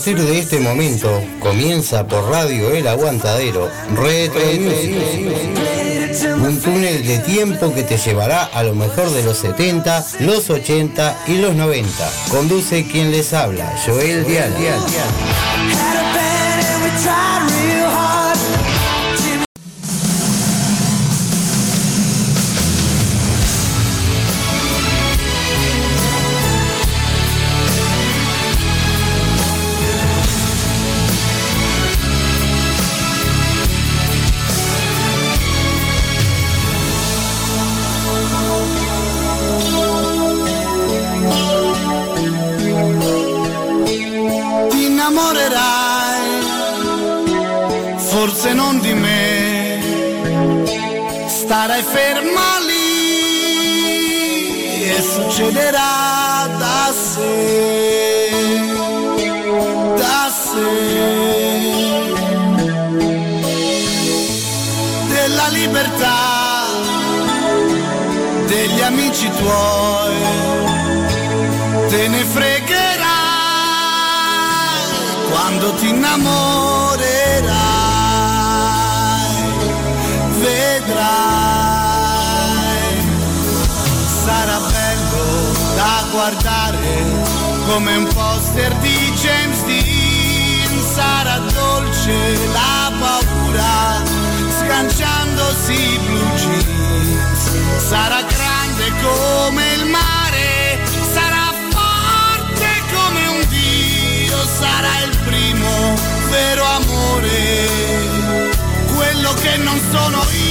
partir de este momento comienza por Radio El Aguantadero Retro. Un túnel de tiempo que te llevará a lo mejor de los 70, los 80 y los 90. Conduce quien les habla, Joel Dial. Poderá come un poster di James Dean, sarà dolce la paura sganciandosi blue jeans, sarà grande come il mare, sarà forte come un dio, sarà il primo vero amore, quello che non sono io.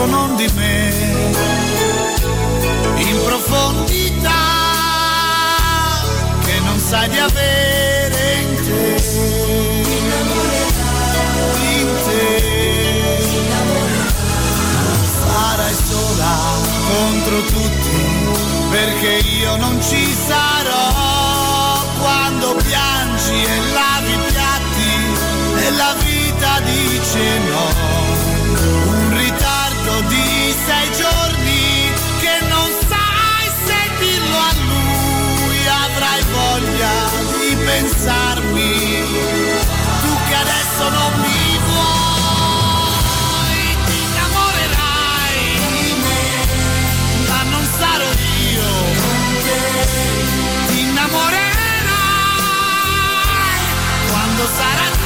parlato non di me. In profondità che non sai di avere in te. In te. Sarai sola contro tutti perché io non ci sarò quando piangi e lavi i piatti e la vita dice no sei giorni che non sai se dirlo a lui, avrai voglia di pensarmi, tu che adesso non mi vuoi, ti innamorerai di me, ma non sarò io ti innamorerai. Quando sarà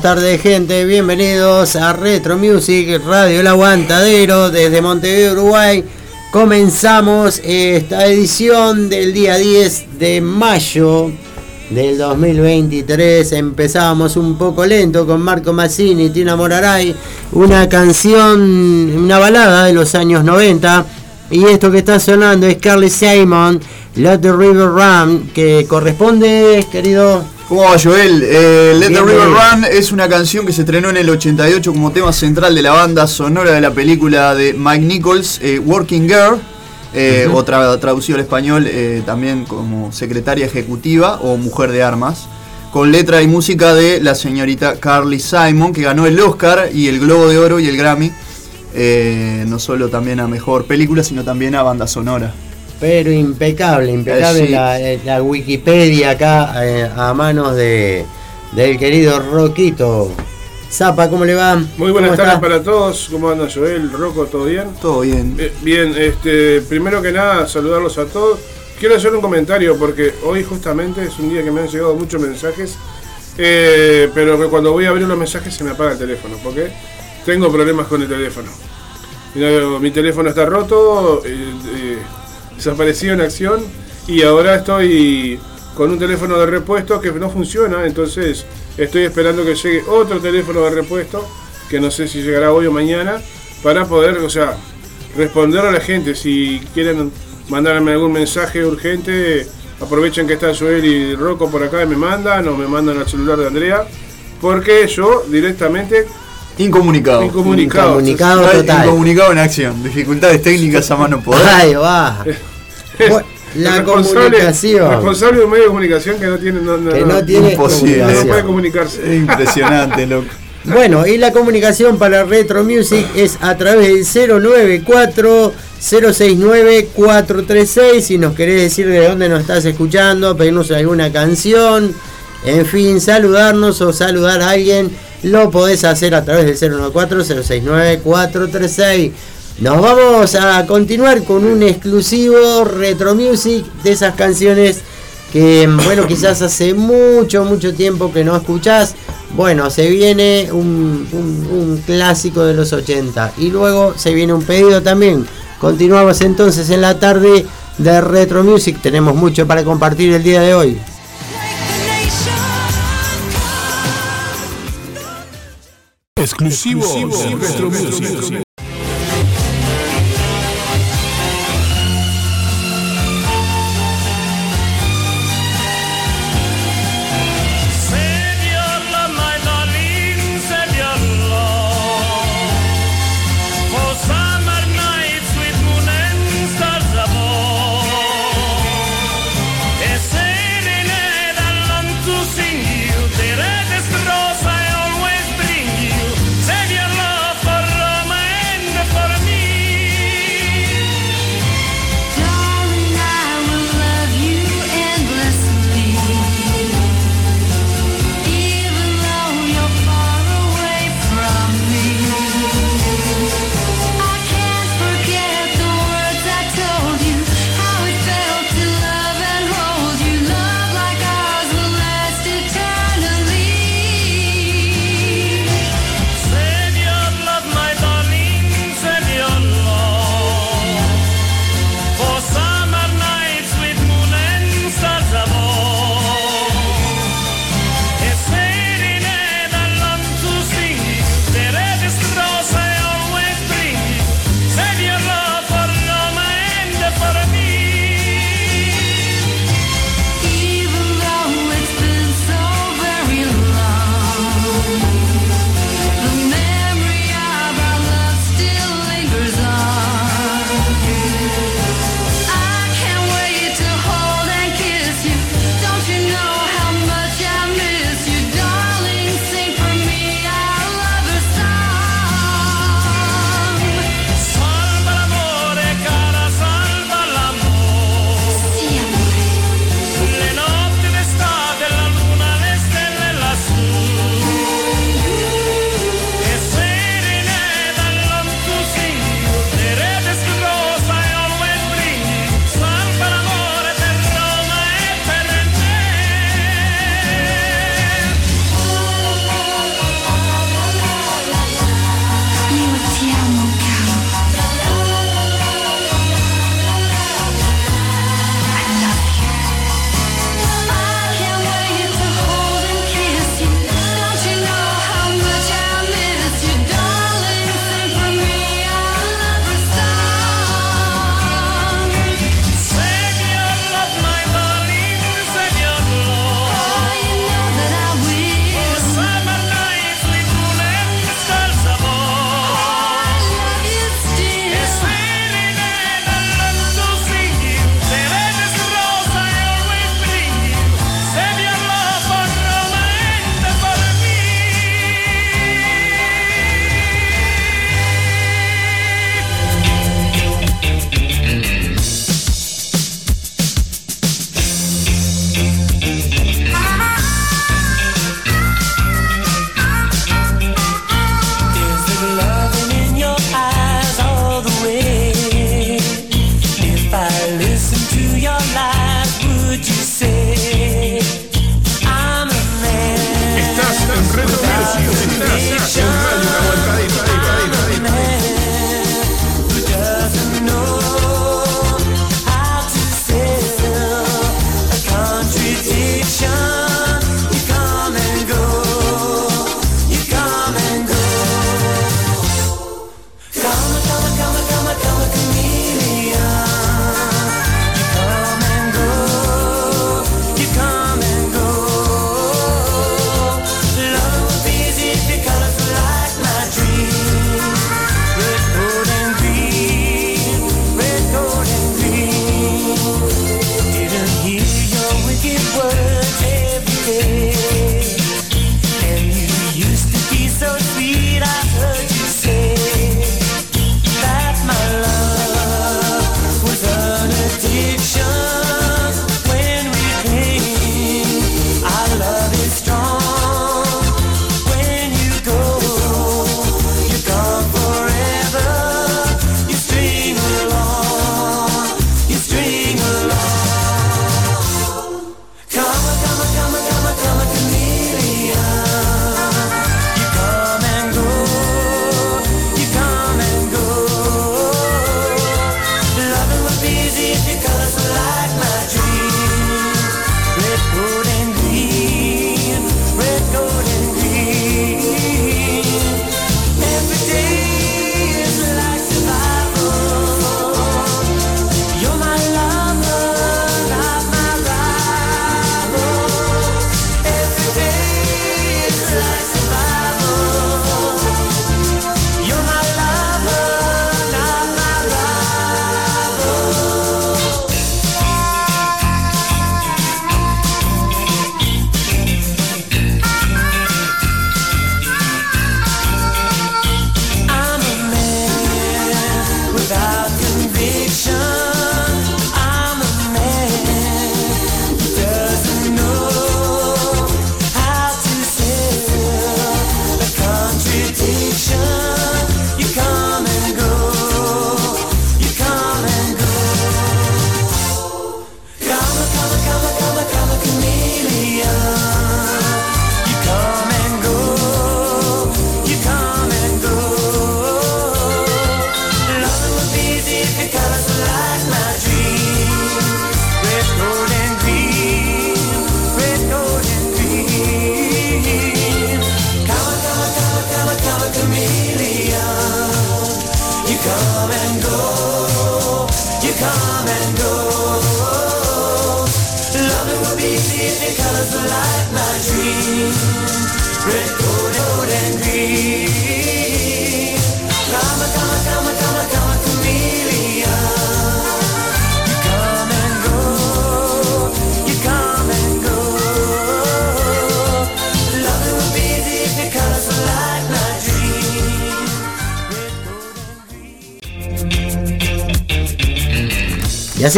buenas tardes gente, bienvenidos a Retro Music Radio El Aguantadero desde Montevideo, Uruguay. Comenzamos esta edición del día 10 de mayo del 2023. Empezamos un poco lento con Marco Mazzini y Tina Moraray, una canción, una balada de los años 90. Y esto que está sonando es Carly Simon, Let the River Run, que corresponde, querido ¿Cómo va Joel? Eh, Let the River Run es una canción que se estrenó en el 88 como tema central de la banda sonora de la película de Mike Nichols, eh, Working Girl, eh, otra traducido al español también como secretaria ejecutiva o mujer de armas, con letra y música de la señorita Carly Simon, que ganó el Oscar y el Globo de Oro y el Grammy, no solo también a mejor película, sino también a banda sonora. Pero impecable, impecable eh, la, Wikipedia acá eh, a manos de del querido Roquito. Zapa, ¿cómo le va? Muy buenas tardes para todos. ¿Cómo anda Joel? Rocco, ¿todo bien? Todo bien. Eh, bien, este, primero que nada, saludarlos a todos. Quiero hacer un comentario porque hoy justamente es un día que me han llegado muchos mensajes, pero que cuando voy a abrir los mensajes se me apaga el teléfono, porque tengo problemas con el teléfono. mi teléfono está roto, desapareció en acción y ahora estoy con un teléfono de repuesto que no funciona, entonces estoy esperando que llegue otro teléfono de repuesto, que no sé si llegará hoy o mañana, para poder, o sea, responder a la gente. Si quieren mandarme algún mensaje urgente, aprovechen que está Joel y Rocco por acá y me mandan, o me mandan al celular de Andrea, Porque yo directamente Incomunicado. incomunicado. Incomunicado. Ay, total. Incomunicado en acción. Dificultades técnicas a mano poder. Ahí va. La responsable- comunicación. Responsable de un medio de comunicación que no tiene. No, no, Que no- no tiene imposible. no puede comunicación. comunicarse. Es impresionante, loco. Bueno, y la comunicación para Retro Music es a través del 094 069 436. Si nos querés decir de dónde nos estás escuchando, pedirnos alguna canción, en fin, saludarnos o saludar a alguien, lo podés hacer a través del 094 069 436. Nos vamos a continuar con un exclusivo Retro Music de esas canciones que bueno, quizás hace mucho, mucho tiempo que no escuchás. Bueno, se viene un, un- un clásico de los 80 y luego se viene un pedido también. Continuamos entonces en la tarde de Retro Music. Tenemos mucho para compartir el día de hoy. Exclusivo, Retro Music.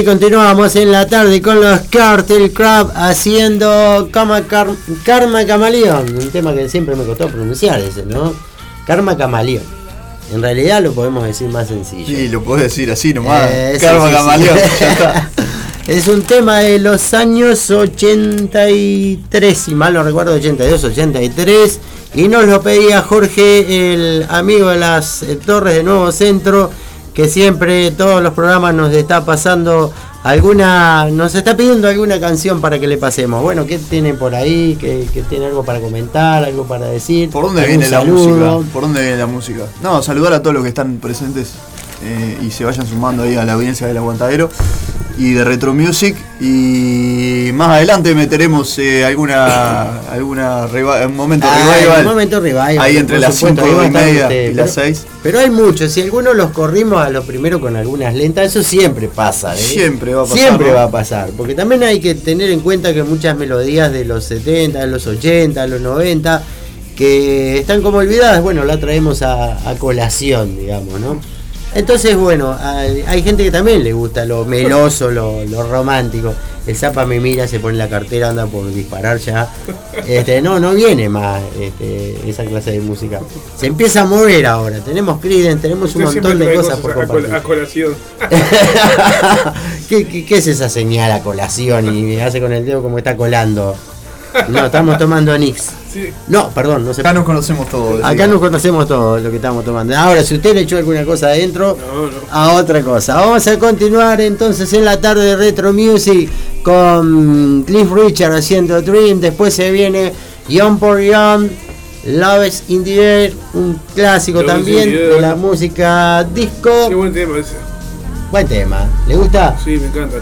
Así continuamos en la tarde con los Cartel Crab haciendo Karma, Car- Karma Camaleón, un tema que siempre me costó pronunciar ese, ¿no? Karma Camaleón. En realidad lo podemos decir más sencillo. Sí, lo podés decir así nomás. Eh, sí, Karma sí, sí. Camaleón, ya está. Es un tema de los años 83, si mal no recuerdo, 82, 83. Y nos lo pedía Jorge, el amigo de las eh, Torres de Nuevo Centro, que siempre todos los programas nos está pasando alguna, nos está pidiendo alguna canción para que le pasemos. Bueno, ¿qué tiene por ahí? ¿Qué, qué tiene algo para comentar? ¿Algo para decir? ¿Por dónde ¿Algún viene la música? ¿Por dónde viene la música? No, saludar a todos los que están presentes eh, y se vayan sumando ahí a la audiencia del aguantadero y de Retro Music. Y más adelante meteremos eh, alguna alguna un momento Ah, revival. un momento revival, Ahí entre las supuesto, 5 ahí va a y media usted, y las pero- 6. Pero hay muchos, si algunos los corrimos a lo primero con algunas lentas, eso siempre pasa. ¿eh? Siempre va a pasar, Siempre ¿no? va a pasar, porque también hay que tener en cuenta que muchas melodías de los 70, de los 80, de los 90, que están como olvidadas, bueno, la traemos a, a colación, digamos, ¿no? Entonces, bueno, hay, hay gente que también le gusta lo meloso, lo, lo romántico. El Zapa me mira, se pone la cartera, anda por disparar ya. Este, no, no viene más este, esa clase de música. Se empieza a mover ahora. Tenemos Creedence, tenemos un Usted montón de cosas por compartir. a colación. ¿Qué, qué, qué es esa señal a colación? Y me hace con el dedo como está colando. No, estamos tomando Nix. Sí. No, perdón, no se Acá nos conocemos todos. Acá nos conocemos todo lo que estamos tomando. Ahora, si usted le echó alguna cosa adentro, No, no. a otra cosa. Vamos a continuar entonces en la tarde de Retro Music con Cliff Richard haciendo Dream. Después se viene Young por Young, Love is in the Air, un clásico Love también de la música disco. Qué buen tema ese. Buen tema. ¿Le gusta? Sí, me encanta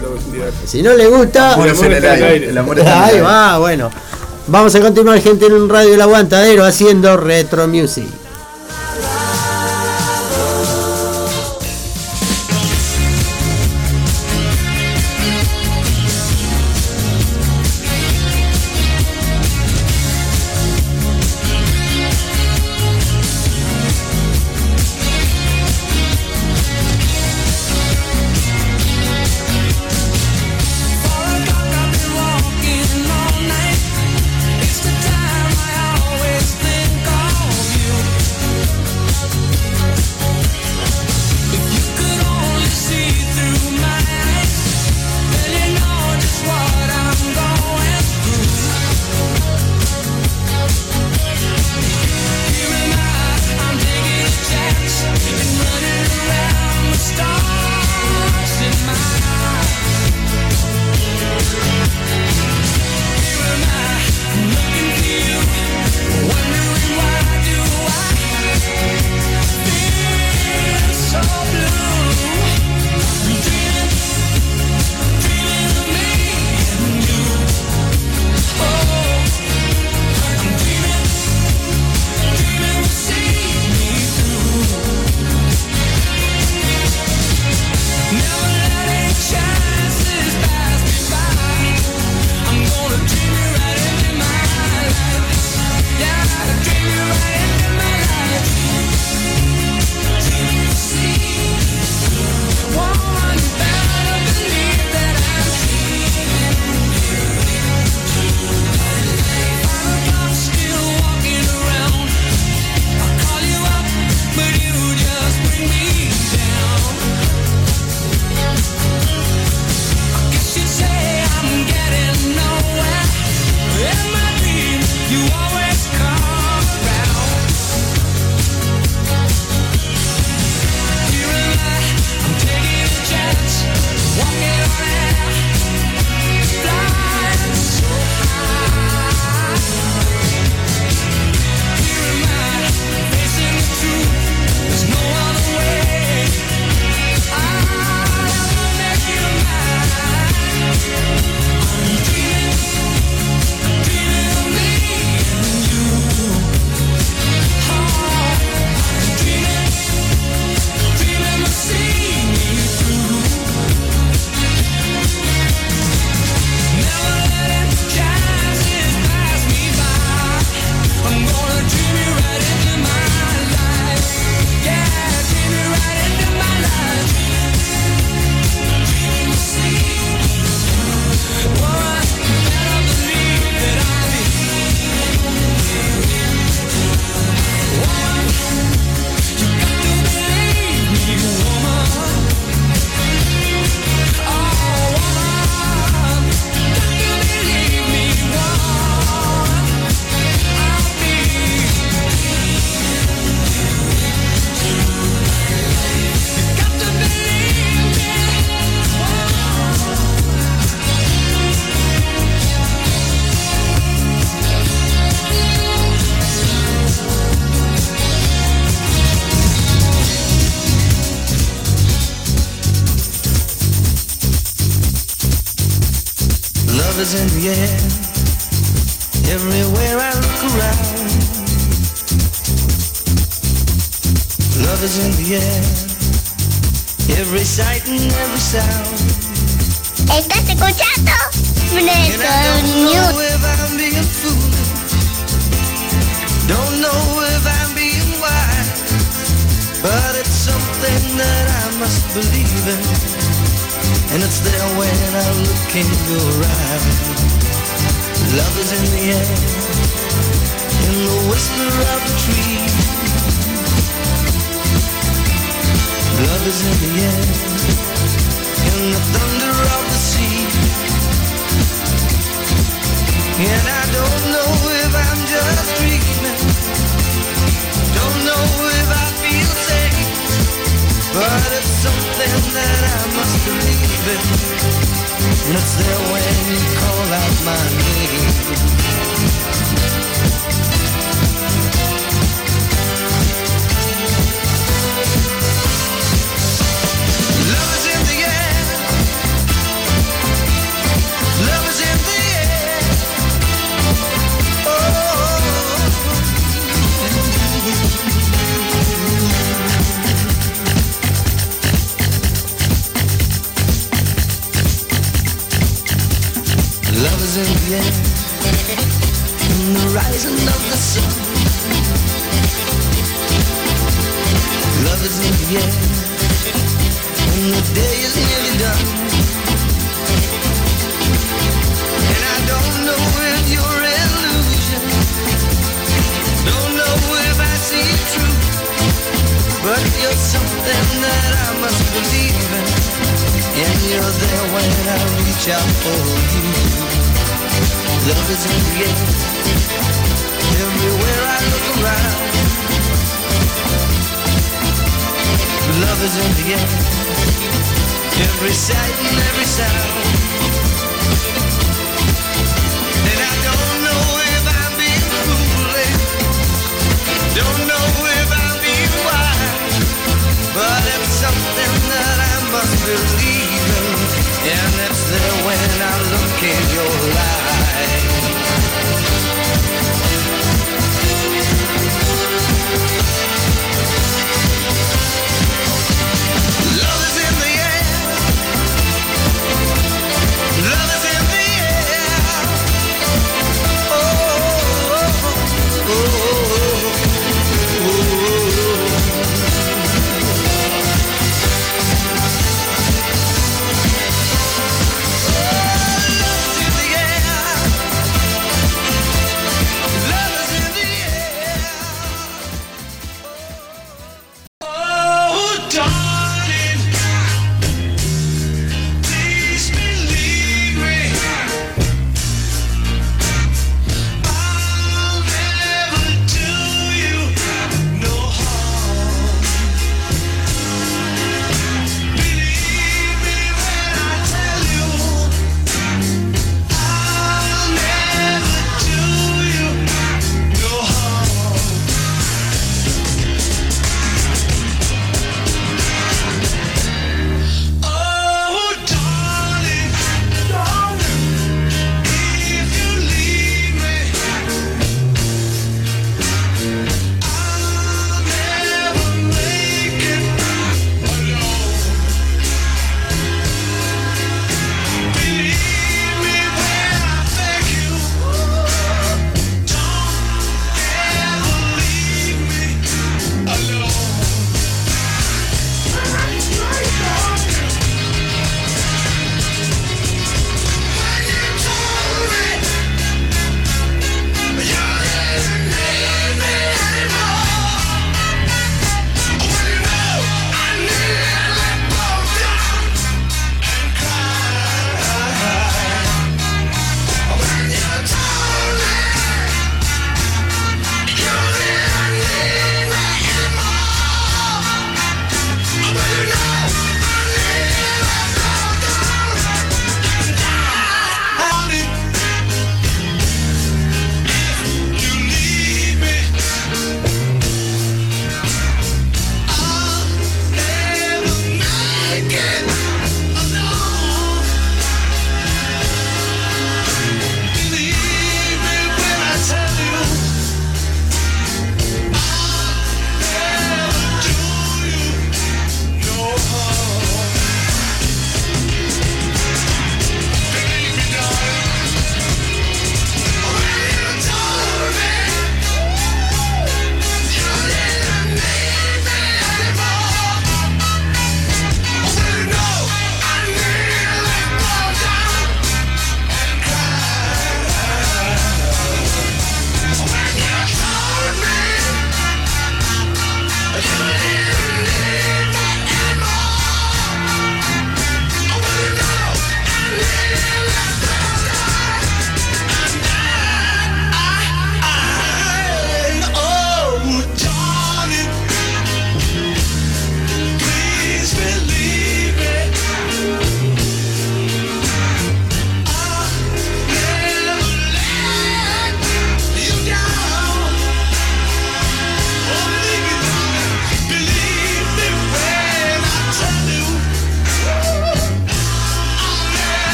Si no le gusta, Amor es en el aire. El amor está en el ahí aire. va, bueno. Vamos a continuar gente en un radio El Aguantadero haciendo Retro Music.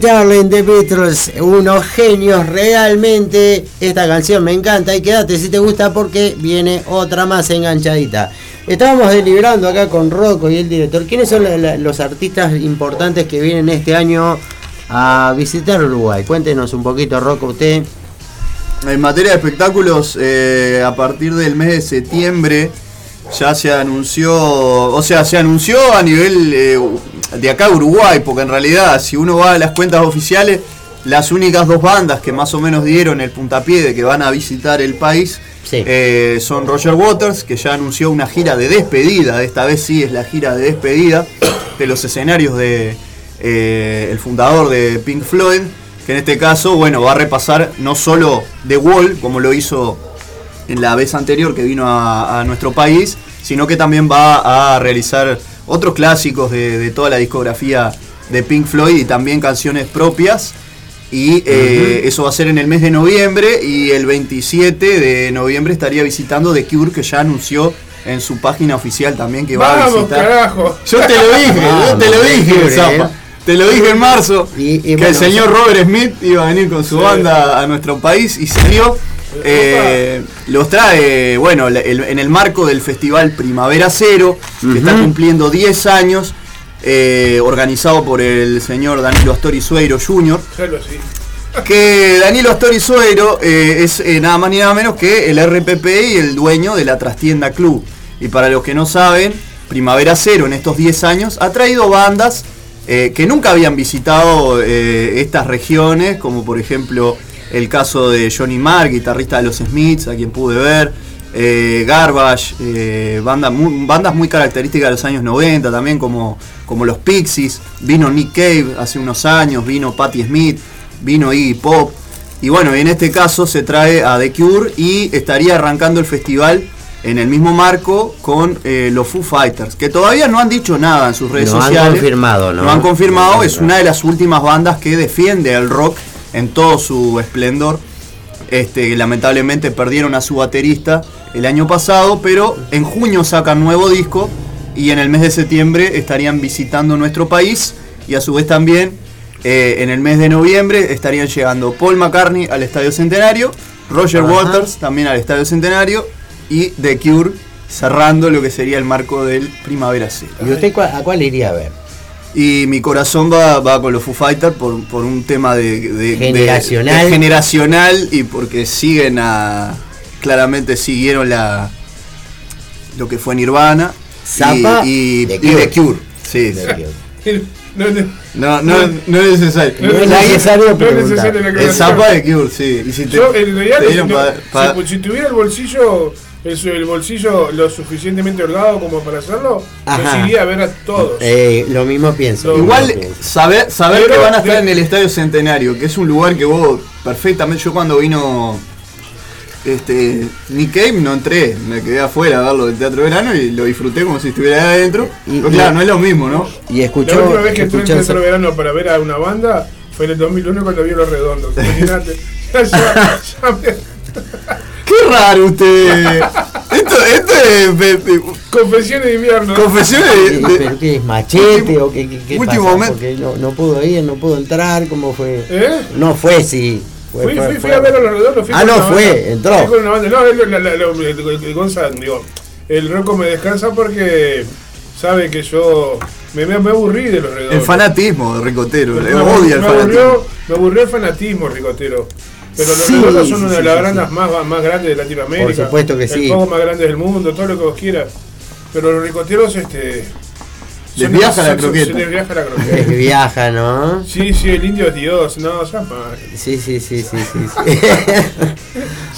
Darling The Beatles, unos genios realmente. Esta canción me encanta y quédate si te gusta porque viene otra más enganchadita. Estábamos deliberando acá con Rocco y el director. ¿Quiénes son los artistas importantes que vienen este año a visitar Uruguay? Cuéntenos un poquito, Rocco, usted. En materia de espectáculos, eh, a partir del mes de septiembre ya se anunció, o sea, se anunció a nivel eh, de acá Uruguay, porque en realidad si uno va a las cuentas oficiales, las únicas dos bandas que más o menos dieron el puntapié de que van a visitar el país Sí. eh, son Roger Waters, que ya anunció una gira de despedida, esta vez sí es la gira de despedida de los escenarios de eh, el fundador de Pink Floyd, que en este caso, bueno, va a repasar no solo The Wall, como lo hizo en la vez anterior que vino a, a nuestro país, sino que también va a realizar otros clásicos de, de toda la discografía de Pink Floyd y también canciones propias. Y eh, eso va a ser en el mes de noviembre y el 27 de noviembre estaría visitando The Cure que ya anunció en su página oficial también que va a Vamos, visitar. carajo. Yo te lo dije, yo te lo dije, Cure, Zapa. eh. Te lo dije en marzo Y- y que bueno, el señor Robert Smith iba a venir con su banda a nuestro país y se dio. Eh, los trae, bueno, el- en el marco del Festival Primavera Cero, que está cumpliendo 10 años, eh, organizado por el señor Danilo Astori Sueiro Jr., que Danilo Astori Suero eh, es eh, nada más ni nada menos que el RPP y el dueño de la Trastienda Club. Y para los que no saben, Primavera Cero en estos 10 años ha traído bandas eh, que nunca habían visitado eh, estas regiones, como por ejemplo el caso de Johnny Marr, guitarrista de los Smiths, a quien pude ver, eh, Garbage, eh, banda mu- bandas muy características de los años 90 también, como, como los Pixies, vino Nick Cave hace unos años, vino Patti Smith, vino Iggy Pop, y bueno, en este caso se trae a The Cure y estaría arrancando el festival en el mismo marco con eh, los Foo Fighters, que todavía no han dicho nada en sus redes No han sociales. confirmado, ¿no? han confirmado, No han es una de las últimas bandas que defiende el rock en todo su esplendor. Este, lamentablemente perdieron a su baterista el año pasado, pero en junio sacan nuevo disco y en el mes de septiembre estarían visitando nuestro país y a su vez también eh, en el mes de noviembre estarían llegando Paul McCartney al Estadio Centenario, Roger Ajá. Waters también al Estadio Centenario y The Cure cerrando lo que sería el marco del Primavera Cero. ¿Y usted a cuál iría a ver? Y mi corazón va, va con los Foo Fighters por, por un tema de, Generacional. de generacional y porque siguen a. Claramente siguieron la lo que fue Nirvana. Zappa, y, y, The y Cure. The Cure. Sí, sí. No, no, No, no, no es necesario. No es necesario no es preguntar. necesario la El. Zappa de Cure, sí. Y si te- Yo, en realidad, te no- dieron no- pa- pa- si, si tuviera el bolsillo, el, el bolsillo lo suficientemente holgado como para hacerlo, Ajá. iría a ver a todos. Eh, lo mismo pienso. Lo- Igual mismo pienso. saber, saber Pero que van a estar de- en el Estadio Centenario, que es un lugar que vos perfectamente, yo cuando vino este Nick Cave no entré, me quedé afuera a verlo del Teatro Verano y lo disfruté como si estuviera ahí adentro. Y- Pero y- claro, no es lo mismo, ¿no? Y La escuchó. última vez que entré en Teatro Verano para ver a una banda fue en el 2001 cuando vi Los Redondos. Imagínate. Ya- ya- ya me- Qué raro usted. esto, esto es Confesiones de invierno. confesiones de, de- ¿Pero qué es machete último- o qué, qué, qué último pasa? momento. Porque no, no pudo ir, no pudo entrar, ¿cómo fue? ¿Eh? No fue, sí. Fue- Fui, fue- fui, fui a ver a los redondos. fui Ah, no fue, banda. entró. Fui con una banda. No, el, la- la- la- el- el- el Gonza, digo, el Rocco me descansa porque sabe que yo me, me, me aburrí de los redondos. el fanatismo de Ricotero, me, me odia el aburrió, fanatismo. me aburrió el fanatismo, Ricotero. Pero los Sí, redondos sí, son una de las sí. más, más grandes de Latinoamérica. Por supuesto que el sí. poco más grandes del mundo, todo lo que vos quieras. Pero los ricoteros, este. Les viaja la croqueta. Se les viaja la croqueta. que viaja, ¿no? Sí, sí, el indio es Dios. No, ya. Sí, sí, sí, sí, sí. sí.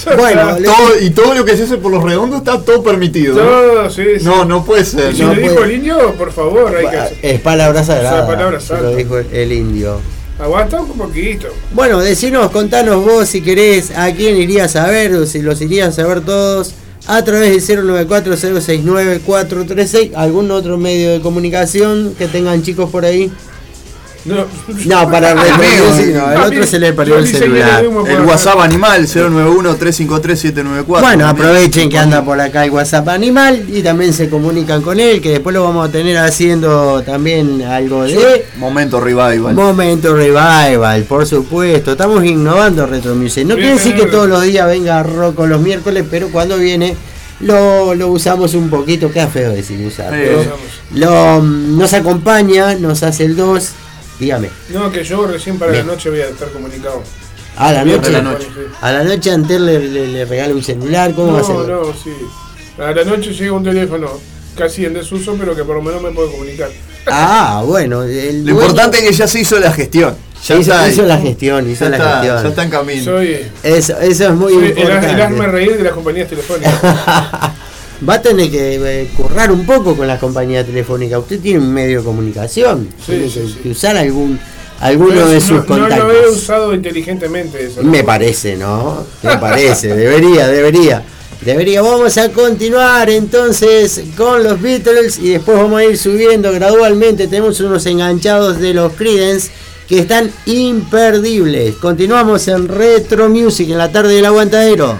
Bueno, Todo- y todo lo que se hace por los redondos está todo permitido. ¿no? No, sí, sí. No, no puede ser. Y si no le puede- dijo el indio, por favor, hay que hacer. es palabra sagrada. Esa palabra se Lo dijo el, el indio. Aguanta un poquito. Bueno, decinos, contanos vos si querés a quién irías a ver o si los irías a ver todos a través del 094-069-436. ¿Algún otro medio de comunicación que tengan chicos por ahí? No, No, para no, el otro mí- se le perdió el celular. el. WhatsApp animal 091-353-794. Bueno, aprovechen que anda por acá el WhatsApp Animal y también se comunican con él, que después lo vamos a tener haciendo también algo de Momento revival. Momento Revival, por supuesto. Estamos innovando Retro Music. No quiere decir que todos los días venga Rocco los miércoles, pero cuando viene lo, lo usamos un poquito. Queda feo decir usar. Sí. lo, nos acompaña, nos hace el 2. Dígame. No, que yo recién para Bien. la noche voy a estar comunicado. A la noche. a la noche. A la noche Antel le, le, le regala un celular. ¿Cómo va a ser? No, no, sí. A la noche llega un teléfono casi en desuso, pero que por lo menos me puedo comunicar. Ah, bueno. el Lo dueño importante es que ya se hizo la gestión. Ya hizo, está hizo la gestión, hizo Ya la está, gestión. ya está en camino. Soy, Eso, eso es muy soy el, importante. el hazme reír de las compañías telefónicas. Va a tener que eh, currar un poco con la compañía telefónica. Usted tiene un medio de comunicación. Sí, tiene sí, que, sí. usar algún alguno de no- sus no, lo he contactos. usado inteligentemente eso. Me parece, ¿no? Me parece. debería, debería. Debería. Vamos a continuar entonces con los Beatles y después vamos a ir subiendo gradualmente. Tenemos unos enganchados de los Creedence que están imperdibles. Continuamos en Retro Music en la tarde del aguantadero.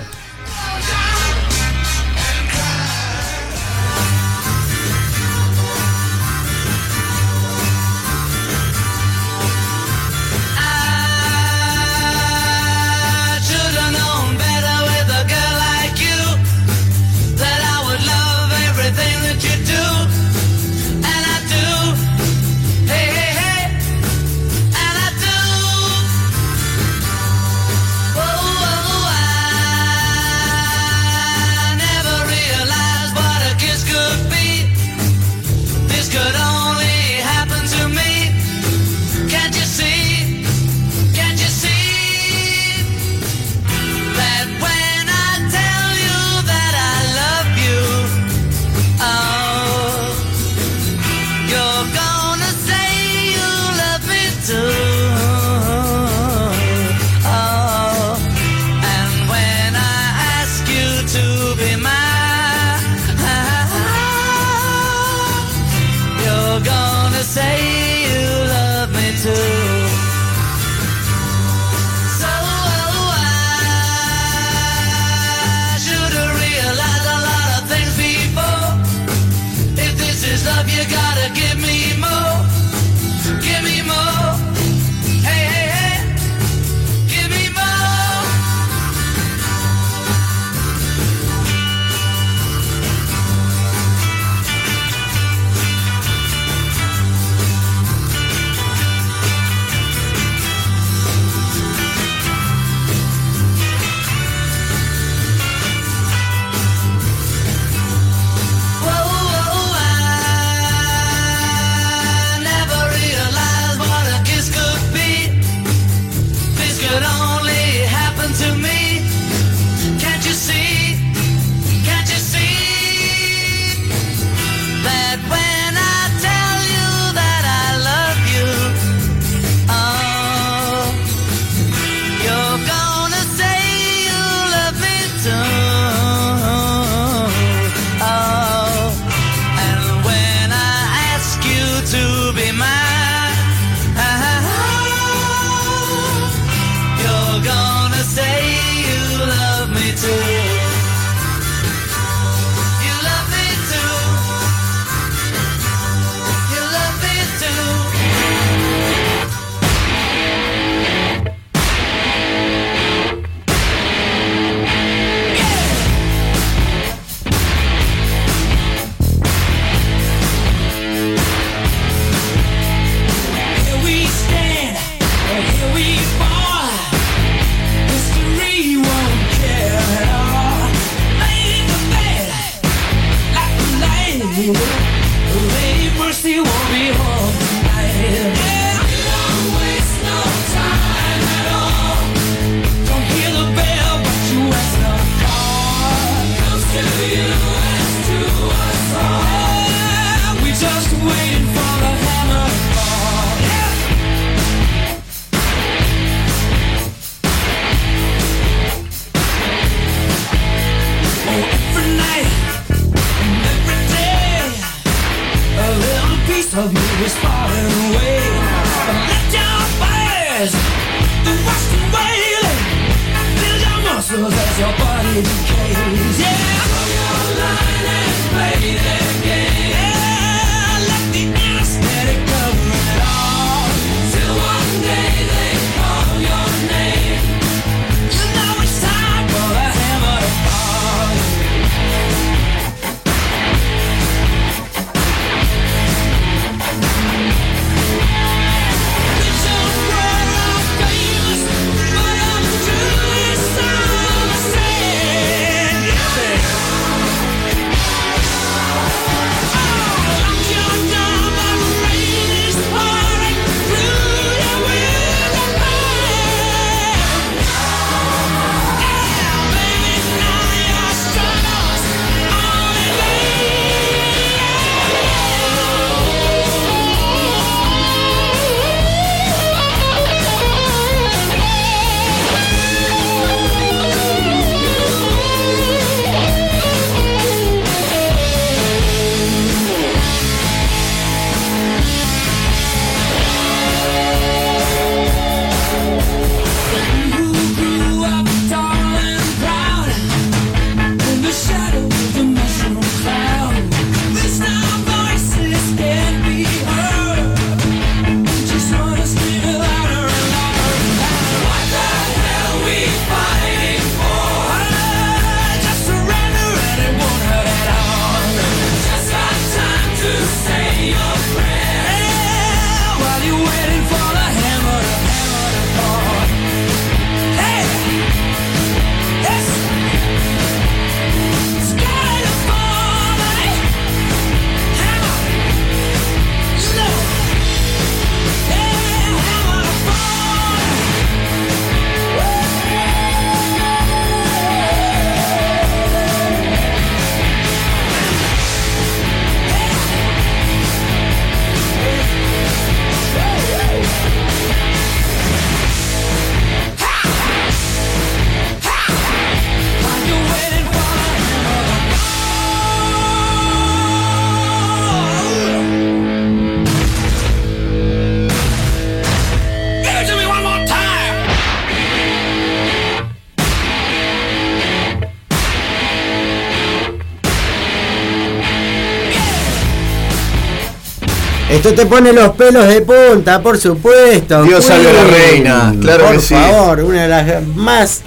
Esto te pone los pelos de punta, por supuesto. Dios salve a la reina, claro por que sí. favor, una de las más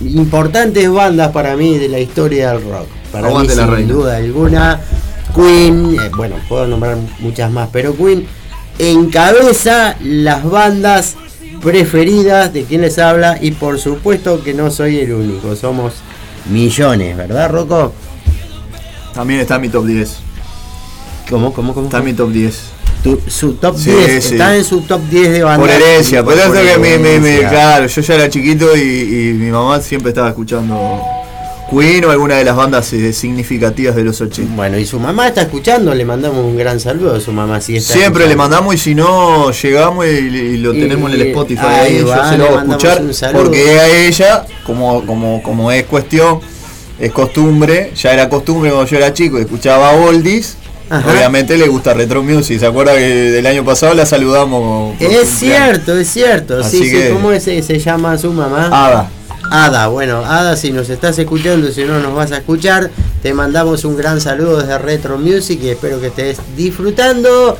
importantes bandas para mí de la historia del rock. Para Aguante mí, la sin reina. duda alguna, Queen, eh, bueno, puedo nombrar muchas más, pero Queen encabeza las bandas preferidas de quien les habla y por supuesto que no soy el único, somos millones, ¿verdad, Rocco? También está en mi top 10. ¿Cómo, cómo, cómo? Está en mi top 10. Tu- su top Sí, 10, sí. está en su top 10 de bandas. Por herencia, por eso que me- herencia. claro, yo ya era chiquito y, y mi mamá siempre estaba escuchando Queen o alguna de las bandas eh, significativas de los 80. Bueno, y su mamá está escuchando, le mandamos un gran saludo a su mamá. Si está Siempre le mandamos y si no llegamos y, y lo Y- tenemos en el Spotify ahí ahí, va, yo se le lo hago mandamos escuchar porque a ella, como, como, como es cuestión, es costumbre, ya era costumbre cuando yo era chico escuchaba Oldies. Ajá. Obviamente le gusta Retro Music, ¿se acuerda que del año pasado la saludamos? Es cierto, es cierto. Así sí, sí, que- ¿cómo es, se llama su mamá? Ada. Ada, bueno, Ada, si nos estás escuchando, si no nos vas a escuchar, te mandamos un gran saludo desde Retro Music y espero que estés disfrutando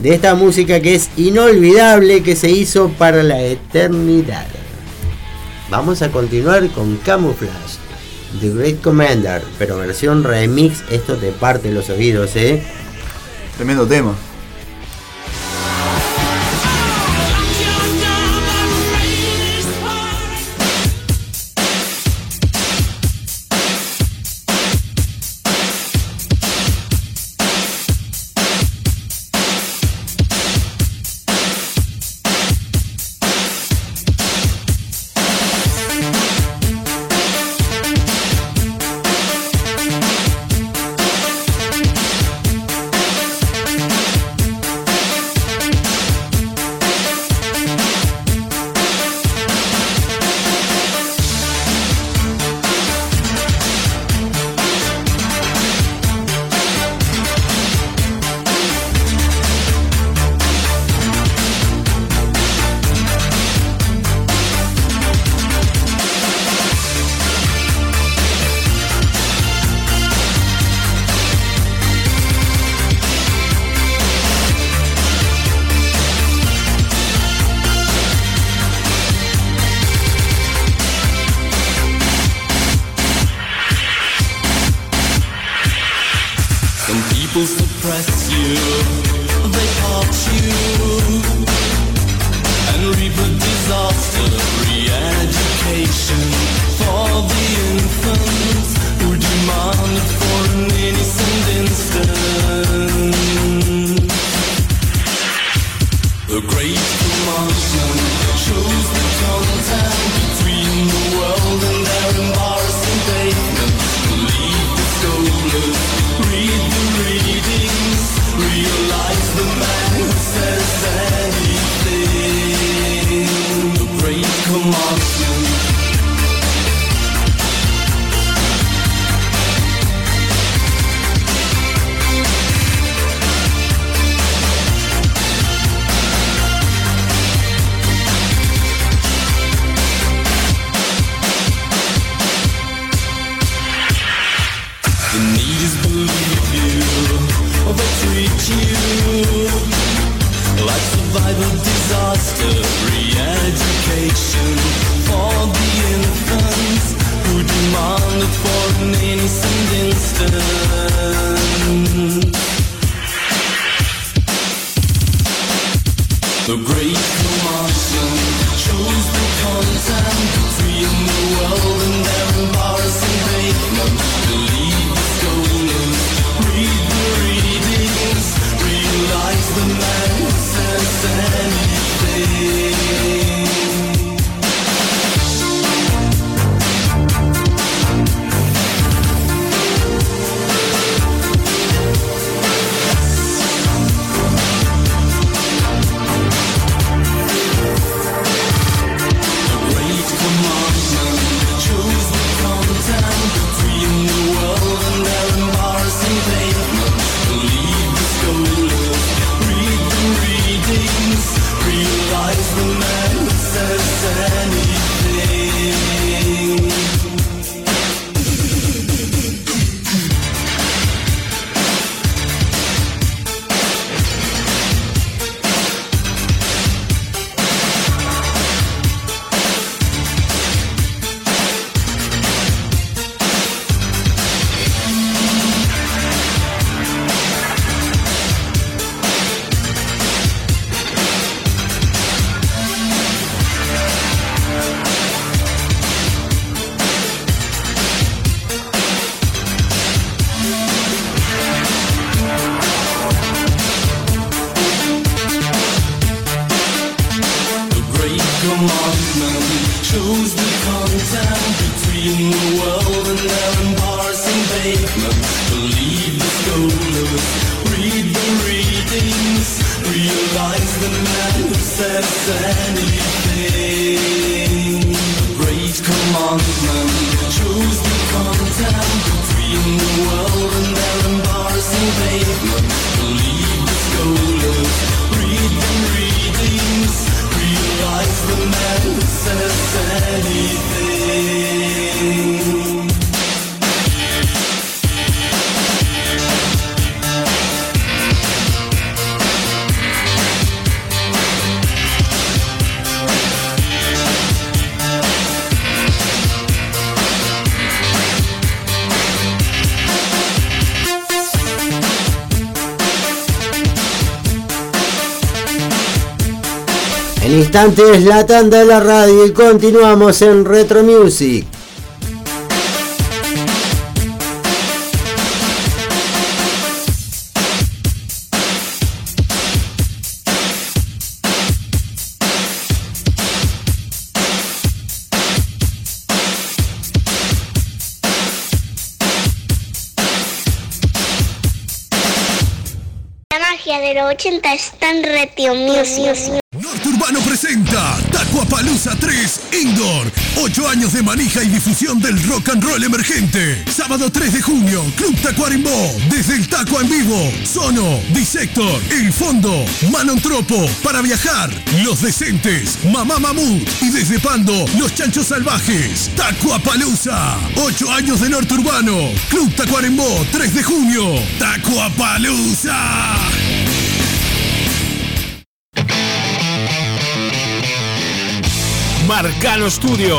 de esta música que es inolvidable, que se hizo para la eternidad. Vamos a continuar con Camouflage, The Great Commander, pero versión remix, esto te parte los oídos, ¿eh? Tremendo tema. instante es la tanda de la radio y continuamos en Retro Music. La magia de los 80 está en Retro Music. manija y difusión del rock and roll emergente. Sábado 3 de junio, Club Tacuarembó, desde el Taco en vivo. Sono, Dissector, El Fondo, Manon Tropo, para viajar, Los Decentes, Mamá Mamut y desde Pando, Los Chanchos Salvajes, Tacuapalooza. 8 años de norte urbano, Club Tacuarembó, 3 de junio, Tacuapalooza. Marcano Studio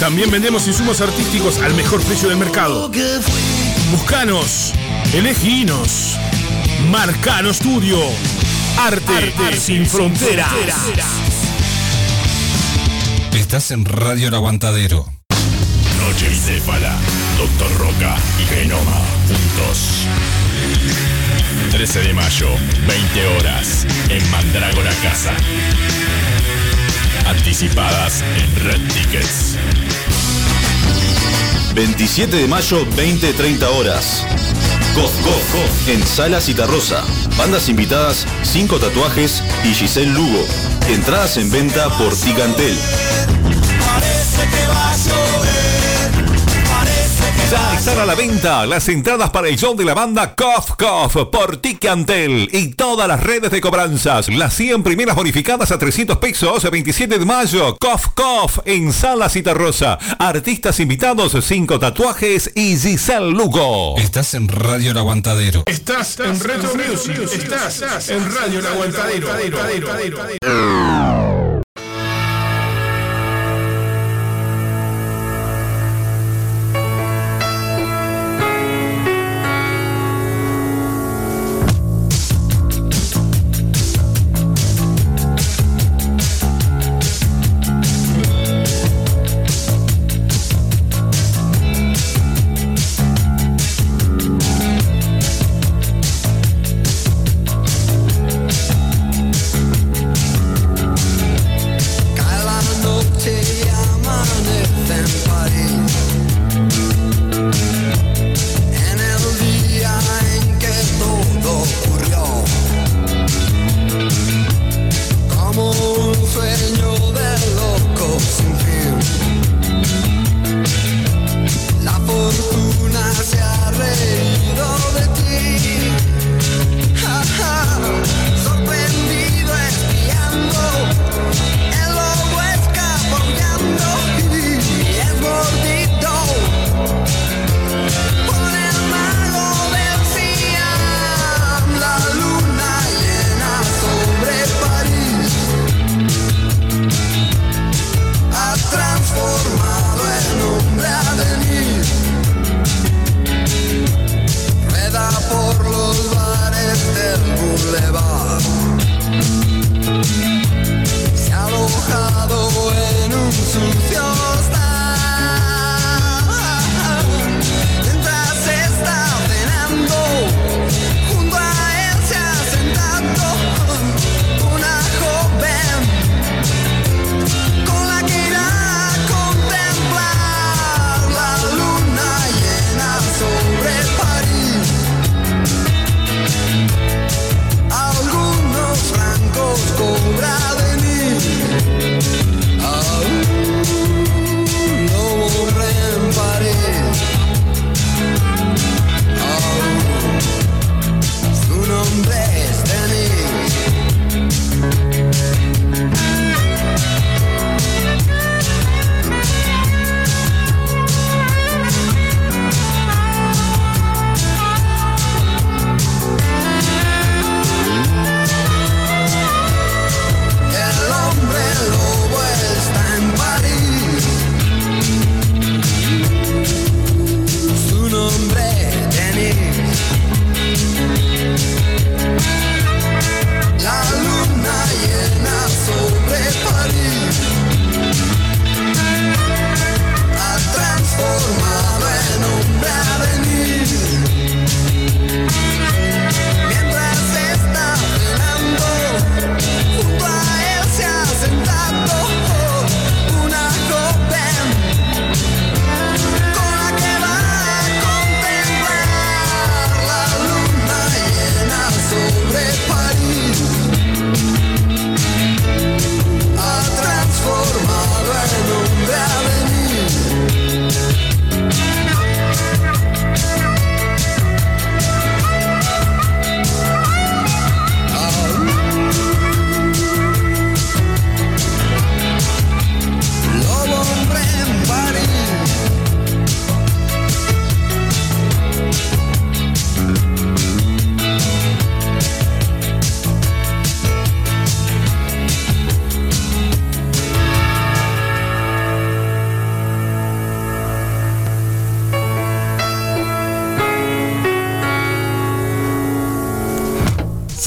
También vendemos insumos artísticos al mejor precio del mercado. Buscanos, eleginos. Marcano Studio. Arte, sin fronteras. Estás en Radio El Aguantadero. Noche bicéfala, Doctor Roca y Genoma juntos. 13 de mayo, 20 horas, en Mandrágora Casa. Anticipadas en Red Tickets. 27 de mayo, 20-30 horas. Gof, Gof, Gof, en Sala Citarrosa. Bandas invitadas, 5 tatuajes y Giselle Lugo. Entradas en venta por Ticantel. Ya están a la venta las entradas para el show de la banda Cough Cough por Ticantel y todas las redes de cobranzas. Las 100 primeras bonificadas a 300 pesos, 27 de mayo. Cough Cough en Sala Citarrosa. Artistas invitados, 5 tatuajes y Giselle Lugo. Estás en Radio El Aguantadero. Estás en Retro Music. Estás en Radio El Aguantadero.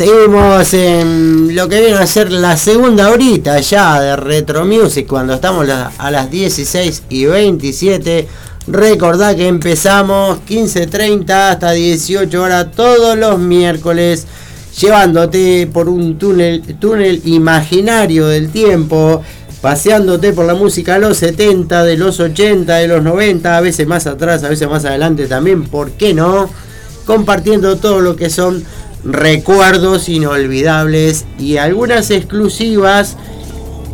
Seguimos en lo que viene a ser la segunda horita ya de Retro Music cuando estamos a las 16 y 27. Recordá que empezamos 15.30 hasta 18 horas todos los miércoles llevándote por un túnel, túnel imaginario del tiempo, paseándote por la música de los 70, de los 80, de los 90, a veces más atrás, a veces más adelante también, ¿por qué no? Compartiendo todo lo que son recuerdos inolvidables y algunas exclusivas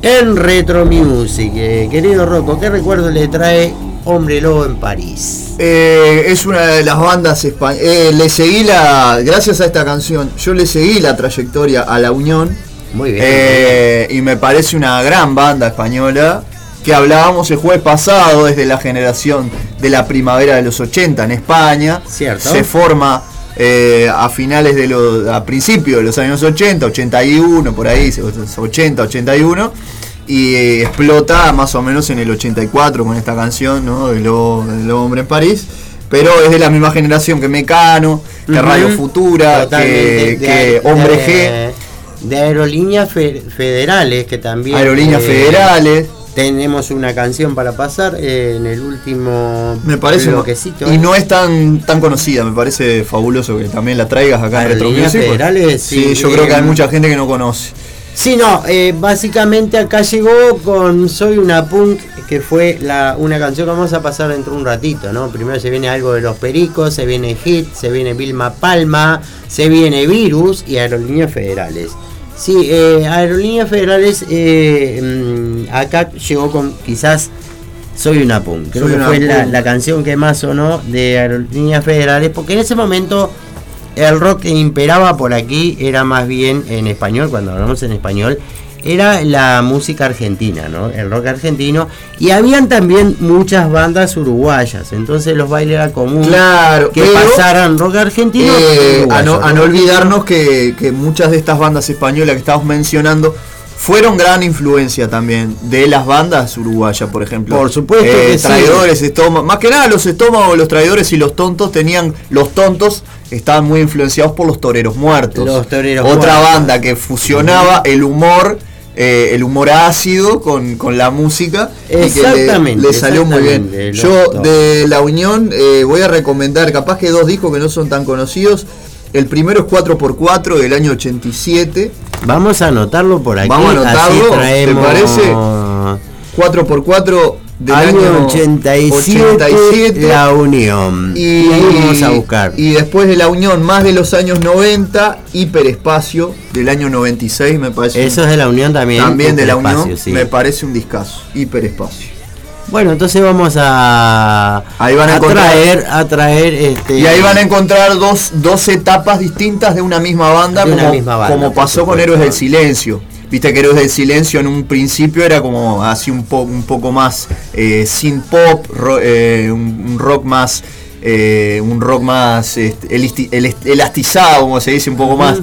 en Retro Music. Eh, querido Rocco, ¿qué recuerdo le trae Hombre Lobo en París? Eh, es una de las bandas españolas. le seguí la. Gracias a esta canción, yo le seguí la trayectoria a La Unión. Muy bien. Eh, y me parece una gran banda española. Que hablábamos el jueves pasado desde la generación de la primavera de los 80 en España. Cierto. Se forma eh, a finales de los. a principios de los años 80, 81, por ahí, 80, 81 y eh, explota más o menos en el 84 con esta canción, ¿no? Del hombre en París. Pero es de la misma generación que Mecano, que. Radio Futura, Totalmente. que, que de- Hombre de- De aerolíneas fe- federales, que también. Aerolíneas Federales. Tenemos una canción para pasar eh, en el último. Me parece. bloquecito. Y no es tan, tan conocida, me parece fabuloso que también la traigas acá en Retro Music, Federales, Sí, sí, yo creo que hay mucha gente que no conoce. Sí, no, eh, básicamente acá llegó con Soy una punk, que fue la, una canción que vamos a pasar dentro de un ratito, ¿no? Primero se viene algo de los pericos, se viene Hit, se viene Vilma Palma, se viene Virus y Aerolíneas Federales. Sí, eh, Aerolíneas Federales mm, acá llegó con quizás Soy una punk. Creo Soy que fue la, la canción que más sonó de Aerolíneas Federales, porque en ese momento el rock que imperaba por aquí era más bien en español, cuando hablamos en español, era la música argentina, ¿no? El rock argentino. Y habían también muchas bandas uruguayas. Entonces los bailes era común Claro, que pasaran rock argentino. Eh, a, no, a no olvidarnos que, que muchas de estas bandas españolas que estamos mencionando fueron gran influencia también de las bandas uruguayas, por ejemplo. Eh, Por supuesto que sí. traidores, estómagos. Más que nada los estómagos, los traidores y los tontos tenían. Los tontos estaban muy influenciados por los toreros muertos. Los Toreros Otra Muertos. banda que fusionaba el humor. eh, el humor ácido con, con la música y que le- Exactamente, le, salió muy bien exactamente, yo de la unión eh, voy a recomendar capaz que dos discos que no son tan conocidos el primero es 4x4 del año 87 Vamos a anotarlo por aquí. Vamos a anotarlo, así ¿te traemos parece? 4x4 del año, año 87, 87. La Unión. y, Y ahí vamos a buscar. y después de la unión más de los años 90 hiperespacio del año 96 me parece Eso un- es de la Unión también. también de la unión sí. me parece un discazo hiperespacio Bueno, entonces vamos a, Ahí van a traer, a traer este. Y ahí van a encontrar dos, dos etapas distintas de una misma banda, una como, misma banda, como por pasó con. Héroes del Silencio. Viste que Héroes del Silencio en un principio era como así un, po- un poco más eh, sin pop, ro- eh, un, rock más, eh, un rock más este, elastizado, como se dice, un poco más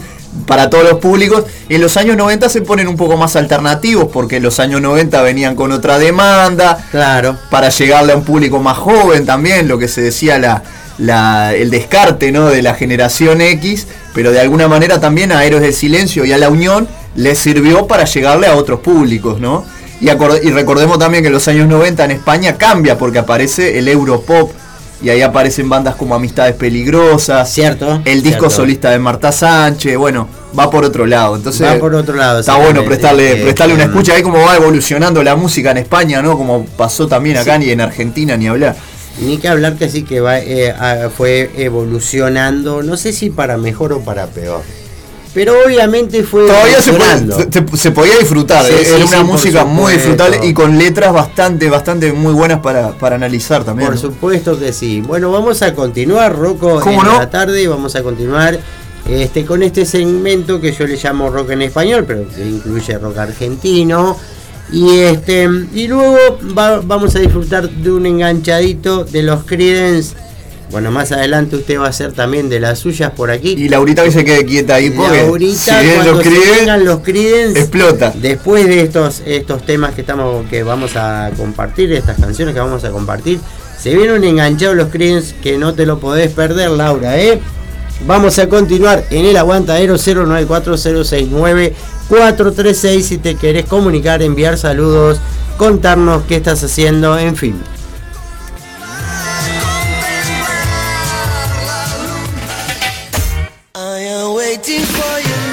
para todos los públicos. En los años 90 se ponen un poco más alternativos, porque los años 90 venían con otra demanda, Claro. para llegarle a un público más joven también, lo que se decía la, la- el descarte ¿no? de la generación X, pero de alguna manera también a Héroes del Silencio y a La Unión les sirvió para llegarle a otros públicos, ¿no? Y, y recordemos también que en los años 90 en España cambia porque aparece el Europop y ahí aparecen bandas como Amistades Peligrosas, Cierto. el disco cierto. solista de Marta Sánchez, bueno, va por otro lado. Entonces Va por otro lado. Está bueno prestarle, prestarle una escucha ahí como va evolucionando la música en España, ¿no? Como pasó también acá ni en Argentina ni hablar. Ni que hablar que sí que va, eh, fue evolucionando, no sé si para mejor o para peor. Pero obviamente fue Todavía se, puede- se- se podía disfrutar, Sí, eh, sí, era sí, una música muy disfrutable y con letras bastante, bastante muy buenas para, para analizar también. Por ¿no? supuesto que sí. Bueno, vamos a continuar, Rocco, ¿Cómo en no? la tarde. Vamos a continuar este, con este segmento que yo le llamo rock en español, pero que incluye rock argentino. Y este y luego va- vamos a disfrutar de un enganchadito de los Creedence. Bueno, más adelante usted va a hacer también de las suyas por aquí. Y Laurita que se quede quieta ahí porque Laurita, si cuando los se vengan los Creedence, explota. Después de estos, estos temas que estamos que vamos a compartir, estas canciones que vamos a compartir, se vienen enganchados los Creedence que no te lo podés perder, Laura, ¿eh? Vamos a continuar en el aguantadero 094069436 si te querés comunicar, enviar saludos, contarnos qué estás haciendo, en fin. I am waiting for your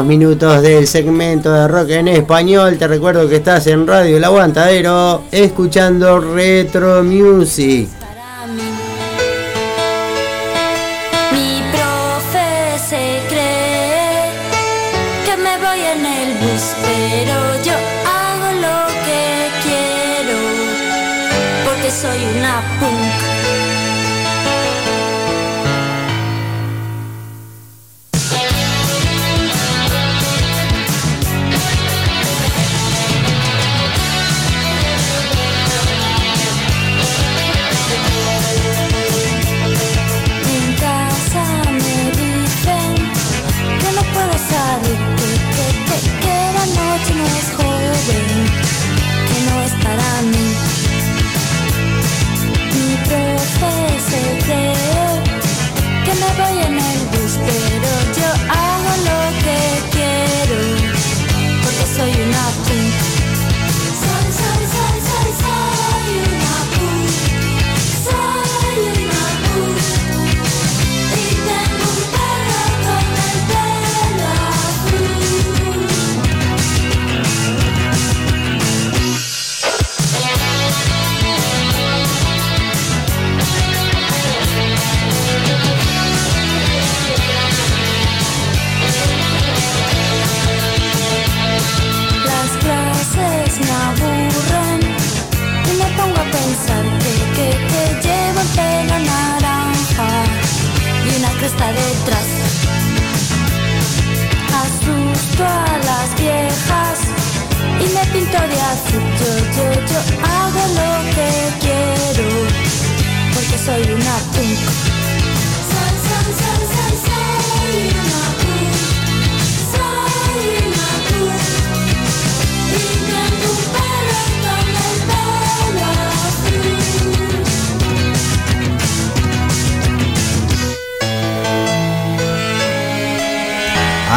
Minutos del segmento de rock en español. Te recuerdo que estás en Radio El Aguantadero escuchando Retro Music.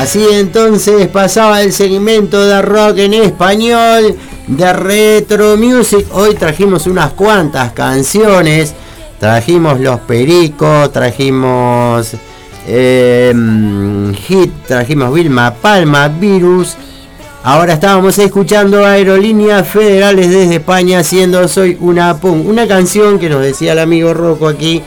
Así entonces pasaba el segmento de rock en español de Retro Music. Hoy trajimos unas cuantas canciones. Trajimos Los Pericos, trajimos eh, Hit, trajimos Vilma Palma, Virus. Ahora estábamos escuchando Aerolíneas Federales desde España haciendo Soy una Punk. Una canción que nos decía el amigo Rocco aquí,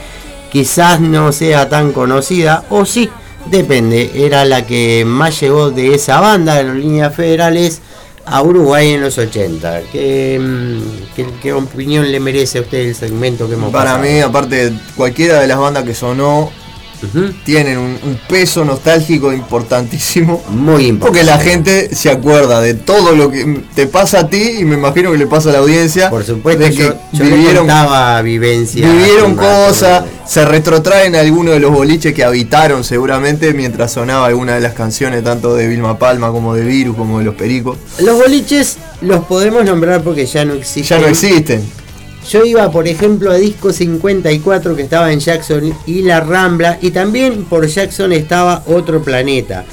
quizás no sea tan conocida, o sí, depende. Era la que más llegó de esa banda, Aerolíneas Federales, a Uruguay en los 80. ¿Qué, mm, qué- qué opinión le merece a usted el segmento que hemos Para pasado? mí, aparte, cualquiera de las bandas que sonó tienen un, un peso nostálgico importantísimo. Muy importante. Porque la gente se acuerda de todo lo que te pasa a ti y me imagino que le pasa a la audiencia. Por supuesto, de que yo, yo vivieron, contaba vivencias. vivieron cosas, se retrotraen a algunos de los boliches que habitaron seguramente mientras sonaba alguna de las canciones, tanto de Vilma Palma como de Virus, como de Los Pericos. Los boliches los podemos nombrar porque ya no existen. Ya no existen. Yo iba, por ejemplo, a Disco 54 que estaba en Jackson y La Rambla. Y también por Jackson estaba Otro Planeta.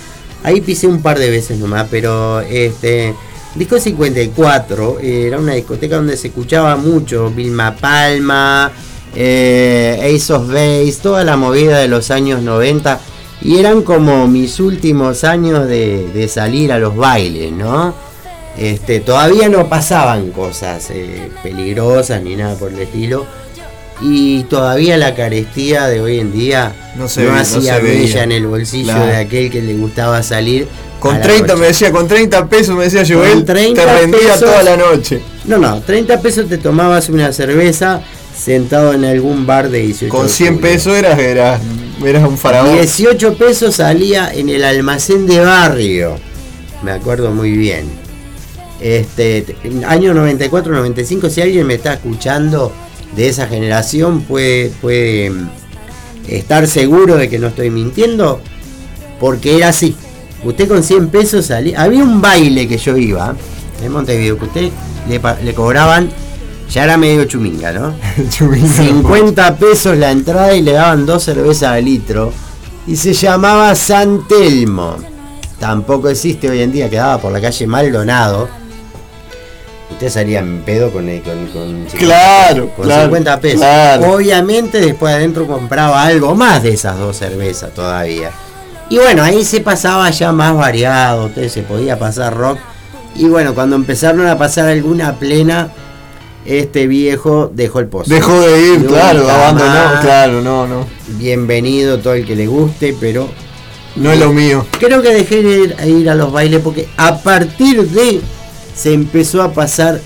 Ahí pisé un par de veces nomás, pero este. Disco 54 eh, era una discoteca donde se escuchaba mucho Vilma Palma, eh, Ace of Base, toda la movida de los años 90. Y eran como mis últimos años de, de salir a los bailes, ¿no? Este, todavía no pasaban cosas eh, peligrosas ni nada por el estilo. Y todavía la carestía de hoy en día no, se ve- no hacía se mella en el bolsillo Claro. de aquel que le gustaba salir. Con a la 30 noche. me decía, con 30 pesos me decía Con 30 te rendía pesos- toda la noche. No, no, 30 pesos te tomabas una cerveza sentado en algún bar de 18 Con de 100 julio. pesos eras, eras, eras un faraón. 18 pesos salía en el almacén de barrio. Me acuerdo muy bien. Este, año 94, 95, si alguien me está escuchando de esa generación puede, puede mm, estar seguro de que no estoy mintiendo, porque era así. Usted con 100 pesos salía. Había un baile que yo iba en Montevideo, que usted le, cobraban, ya era medio chuminga, ¿no? 50 pesos la entrada y le daban dos cervezas al litro. Y se llamaba San Telmo. Tampoco existe hoy en día, quedaba por la calle Maldonado. Usted salía en pedo con, el- con, con, Claro, con claro, 50 pesos. claro. Obviamente después adentro compraba algo más de esas dos cervezas todavía. Y bueno, ahí se pasaba ya más variado, entonces se podía pasar rock. Y bueno, cuando empezaron a pasar alguna plena, este viejo dejó el pozo. Dejó de ir, claro, abandonó, claro, no, no. Bienvenido todo el que le guste, pero No es lo mío. Creo que dejé de ir a los bailes porque a partir de se empezó a pasar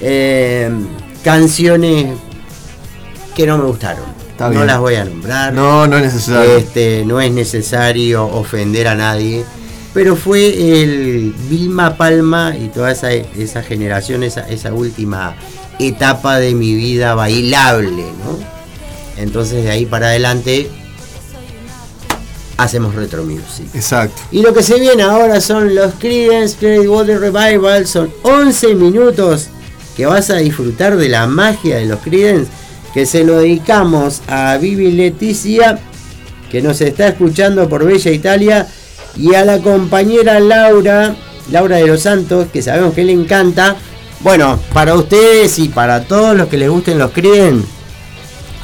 eh, canciones que no me gustaron. Está no las voy a nombrar. No, no es necesario. Este, no es necesario ofender a nadie. Pero fue el Vilma Palma y toda esa, esa generación, esa, esa última etapa de mi vida bailable, ¿no? Entonces de ahí para adelante hacemos retro music. Exacto. Y lo que se viene ahora son los Creedence Clearwater Revival. Son 11 minutos que vas a disfrutar de la magia de los Creedence. Que se lo dedicamos a Vivi Leticia, que nos está escuchando por Bella Italia. Y a la compañera Laura, Laura de los Santos, que sabemos que le encanta. Bueno, para ustedes y para todos los que les gusten los Creedence,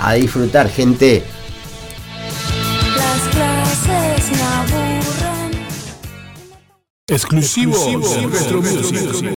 a disfrutar, gente. Exclusivo, Retro Music.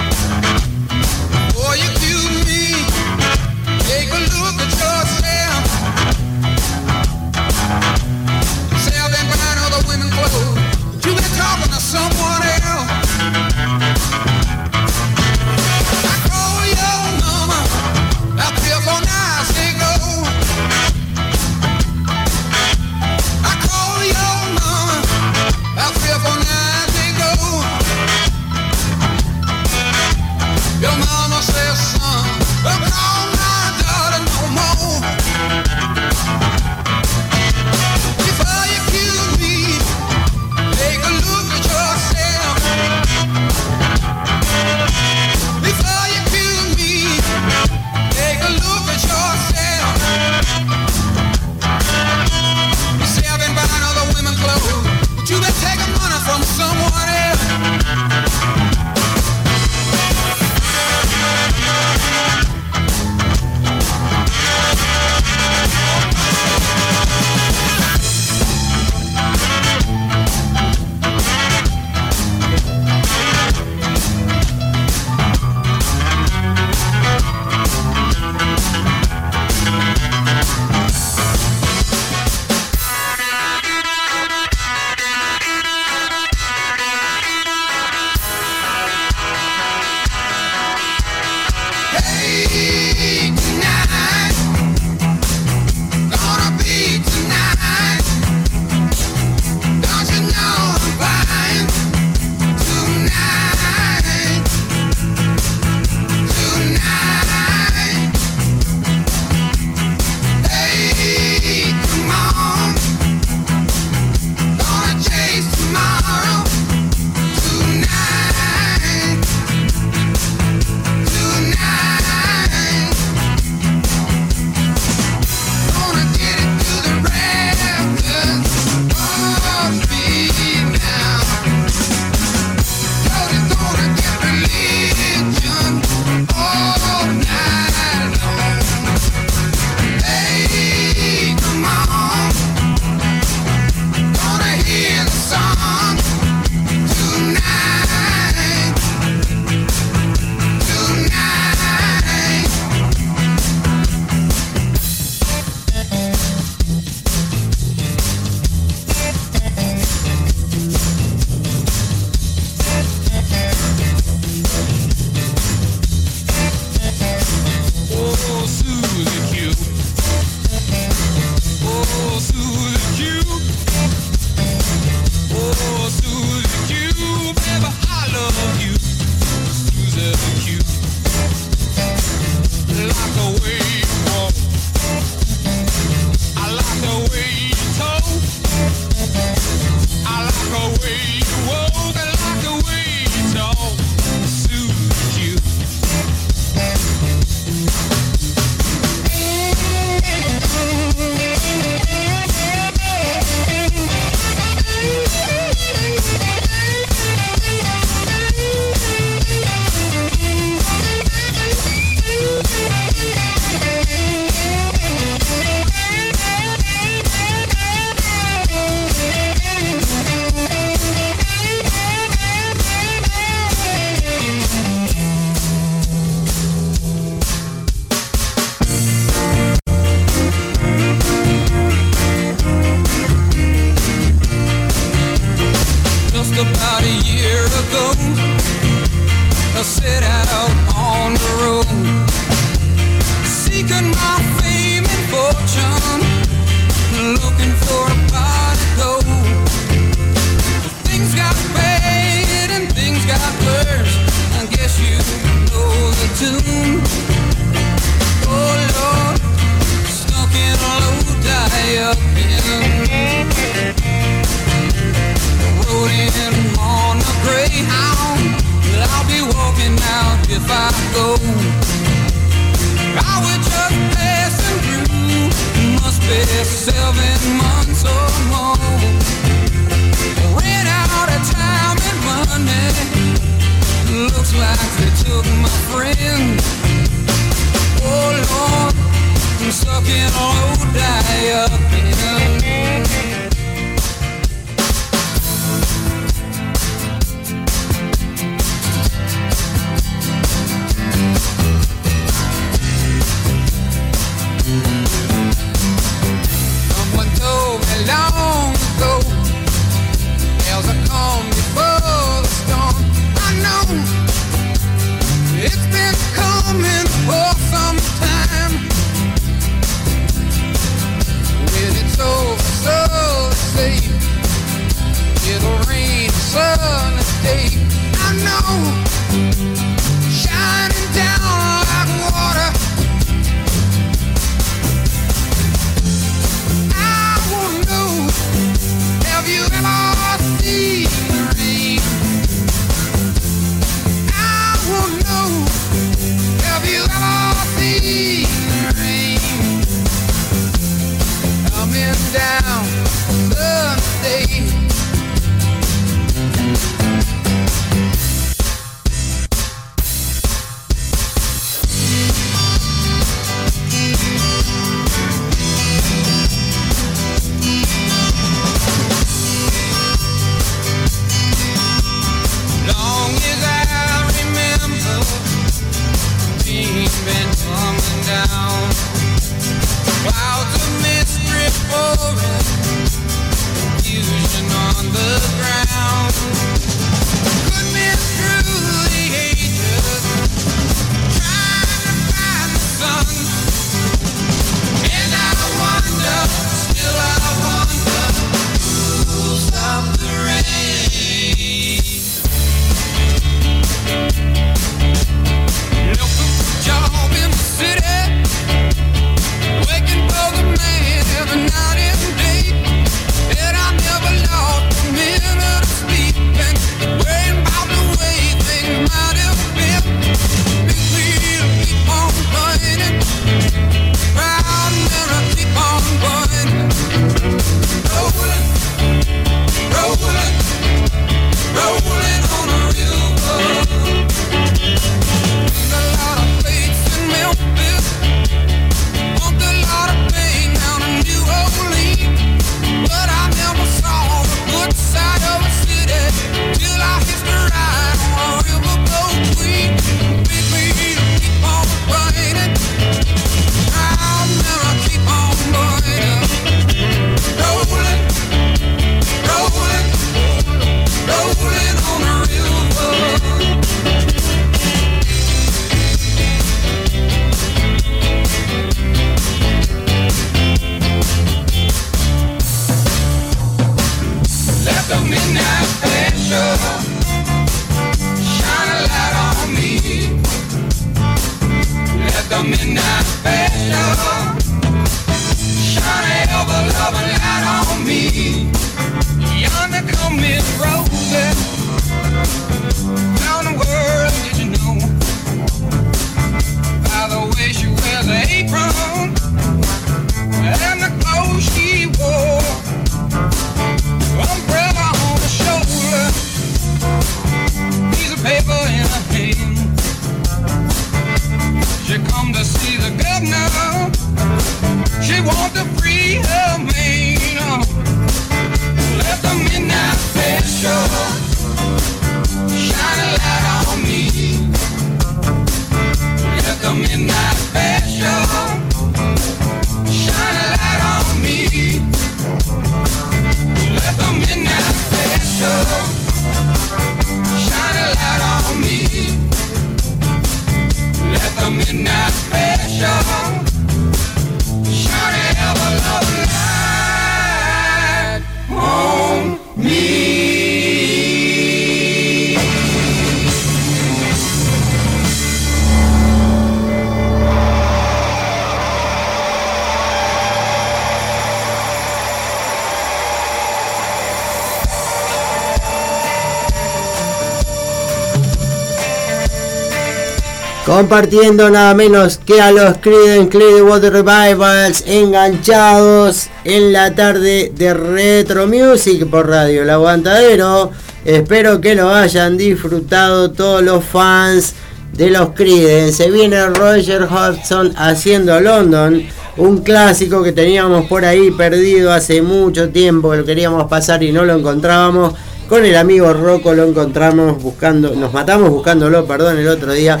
Compartiendo nada menos que a los Creedence Clearwater Revivals enganchados en la tarde de Retro Music por Radio El Aguantadero. Espero que lo hayan disfrutado todos los fans de los Creedence. Se viene Roger Hodgson haciendo London, un clásico que teníamos por ahí perdido hace mucho tiempo, lo queríamos pasar y no lo encontrábamos. Con el amigo Rocco lo encontramos buscando, nos matamos buscándolo, perdón, el otro día,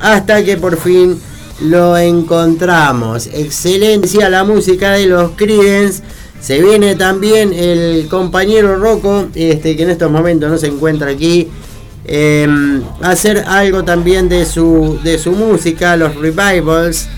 hasta que por fin lo encontramos. Excelencia la música de los Creedence. Se viene también el compañero Rocco, este, que en estos momentos no se encuentra aquí, a hacer algo también de su, de su música, los revivals,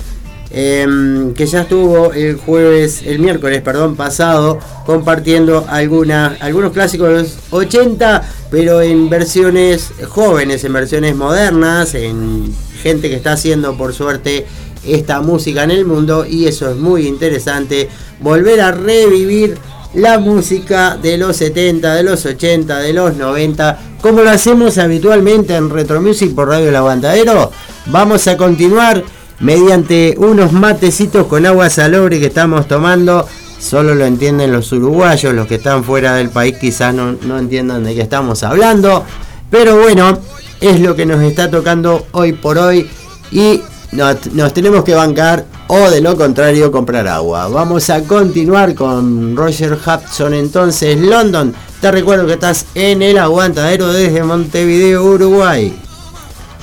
eh, que ya estuvo el jueves, el miércoles, perdón, pasado, compartiendo algunos clásicos de los 80, pero en versiones jóvenes, en versiones modernas, en gente que está haciendo por suerte esta música en el mundo y eso es muy interesante, volver a revivir la música de los 70, de los 80, de los 90, como lo hacemos habitualmente en Retro Music por Radio El Aguantadero. Vamos a continuar mediante unos matecitos con agua salobre que estamos tomando. Solo lo entienden los uruguayos, los que están fuera del país quizás no, no entiendan de qué estamos hablando. Pero bueno, es lo que nos está tocando hoy por hoy y nos, nos tenemos que bancar o de lo contrario comprar agua. Vamos a continuar con Roger Hudson entonces London. Te recuerdo que estás en el aguantadero desde Montevideo, Uruguay.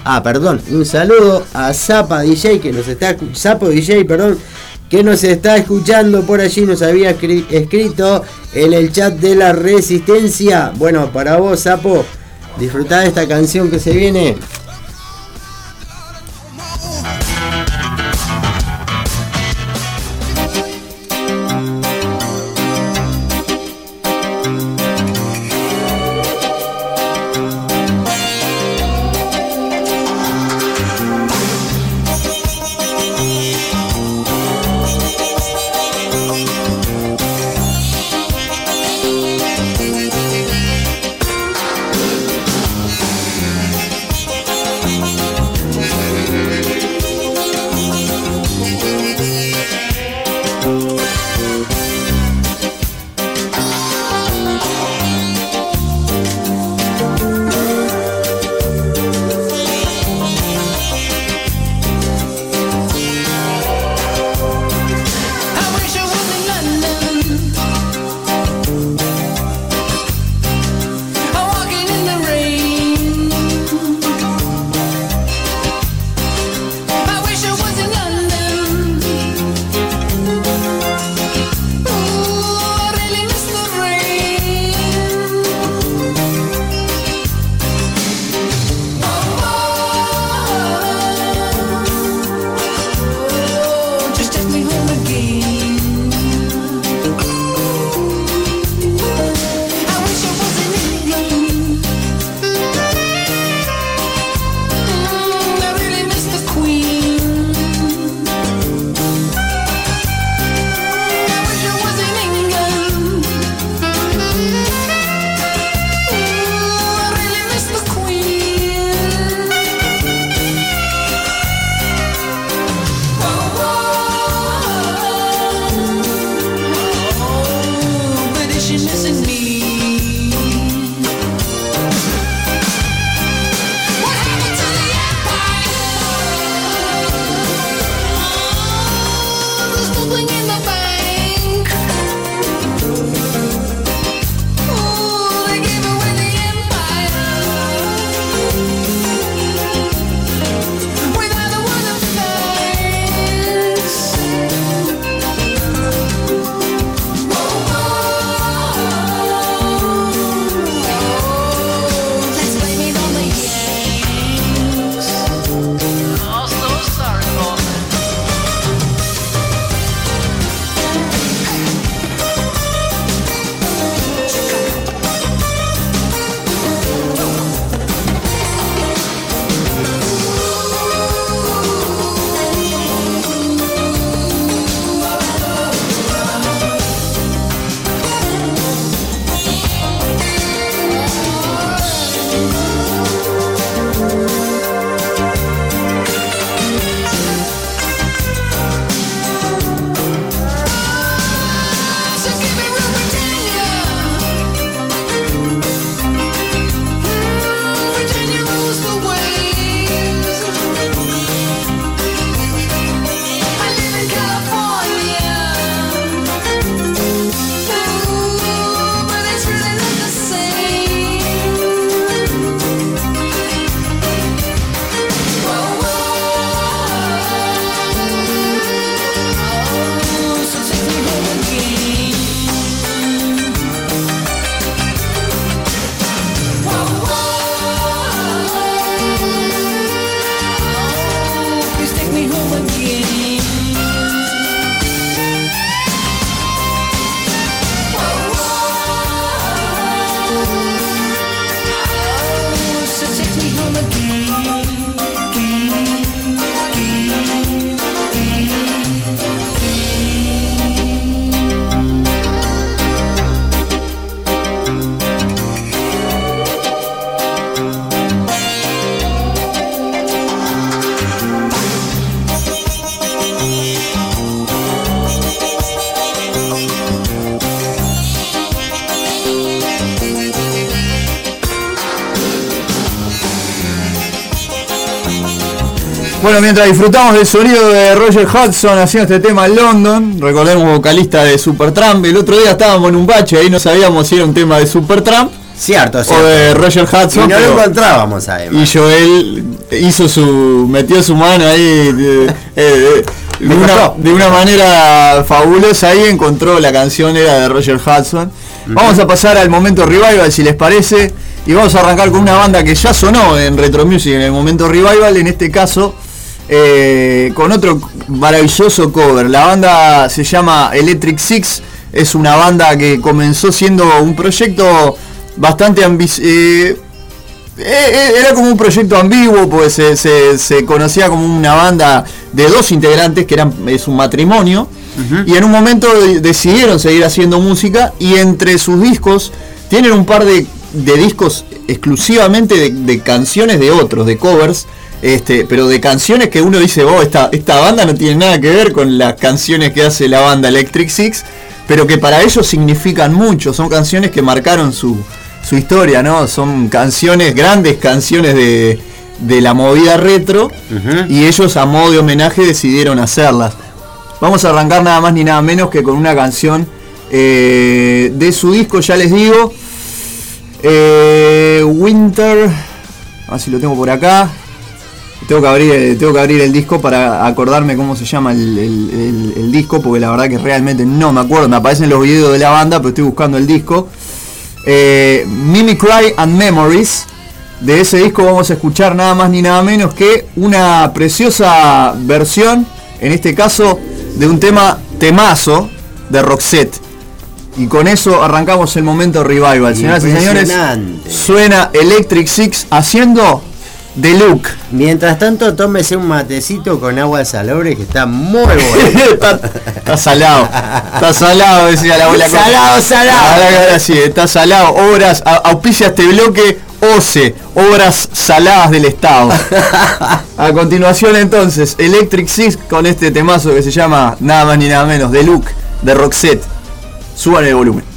Ah, perdón, un saludo a Zapa DJ que nos está Zapo DJ, perdón, que nos está escuchando por allí, nos había escri- escrito en el chat de la Resistencia. Bueno, para vos, Zapo, disfrutá de esta canción que se viene. Bueno, mientras disfrutamos del sonido de Roger Hudson haciendo este tema en London, recordemos vocalista de Supertramp, el otro día estábamos en un bache, ahí no sabíamos si era un tema de Supertramp Cierto, o cierto. de Roger Hudson. Y no lo encontrábamos además. y Joel hizo su. metió su mano ahí de, de una, de una manera fabulosa ahí encontró la canción era de Roger Hudson. Vamos a pasar al momento revival si les parece. Y vamos a arrancar con una banda que ya sonó en Retro Music en el momento revival, en este caso eh, con otro maravilloso cover. La banda se llama Electric Six, es una banda que comenzó siendo un proyecto bastante ambicioso. eh, eh, era como un proyecto ambiguo, pues se, se- se conocía como una banda de dos integrantes, que eran, es un matrimonio, y en un momento de- decidieron seguir haciendo música y entre sus discos tienen un par de, de discos exclusivamente de, de canciones de otros, de covers, este, pero de canciones que uno dice, oh, esta, esta banda no tiene nada que ver con las canciones que hace la banda Electric Six, pero que para ellos significan mucho, son canciones que marcaron su, su historia, ¿no? Son canciones, grandes canciones de, de la movida retro, y ellos a modo de homenaje decidieron hacerlas. Vamos a arrancar nada más ni nada menos que con una canción eh, de su disco, ya les digo, eh, Winter, a ver si lo tengo por acá. Tengo que abrir, eh, tengo que abrir el disco para acordarme cómo se llama el, el- el- el disco, porque la verdad que realmente no me acuerdo. Me aparecen los videos de la banda, pero estoy buscando el disco. Eh, Mimicry and Memories. De ese disco vamos a escuchar nada más ni nada menos que una preciosa versión, en este caso, de un tema temazo de Roxette. Y con eso arrancamos el momento revival. Señoras y señores, suena Electric Six haciendo The Look. Mientras tanto, tómese un matecito con agua salobre que está muy bueno. está, está salado. Está salado, decía la abuela. Salado, salado. Ahora, ahora sí, está salado. Obras, a- auspicia este bloque OCE, Obras Saladas del Estado. A continuación entonces, Electric Six con este temazo que se llama nada más ni nada menos, The Look, de Roxette. Suban el volumen.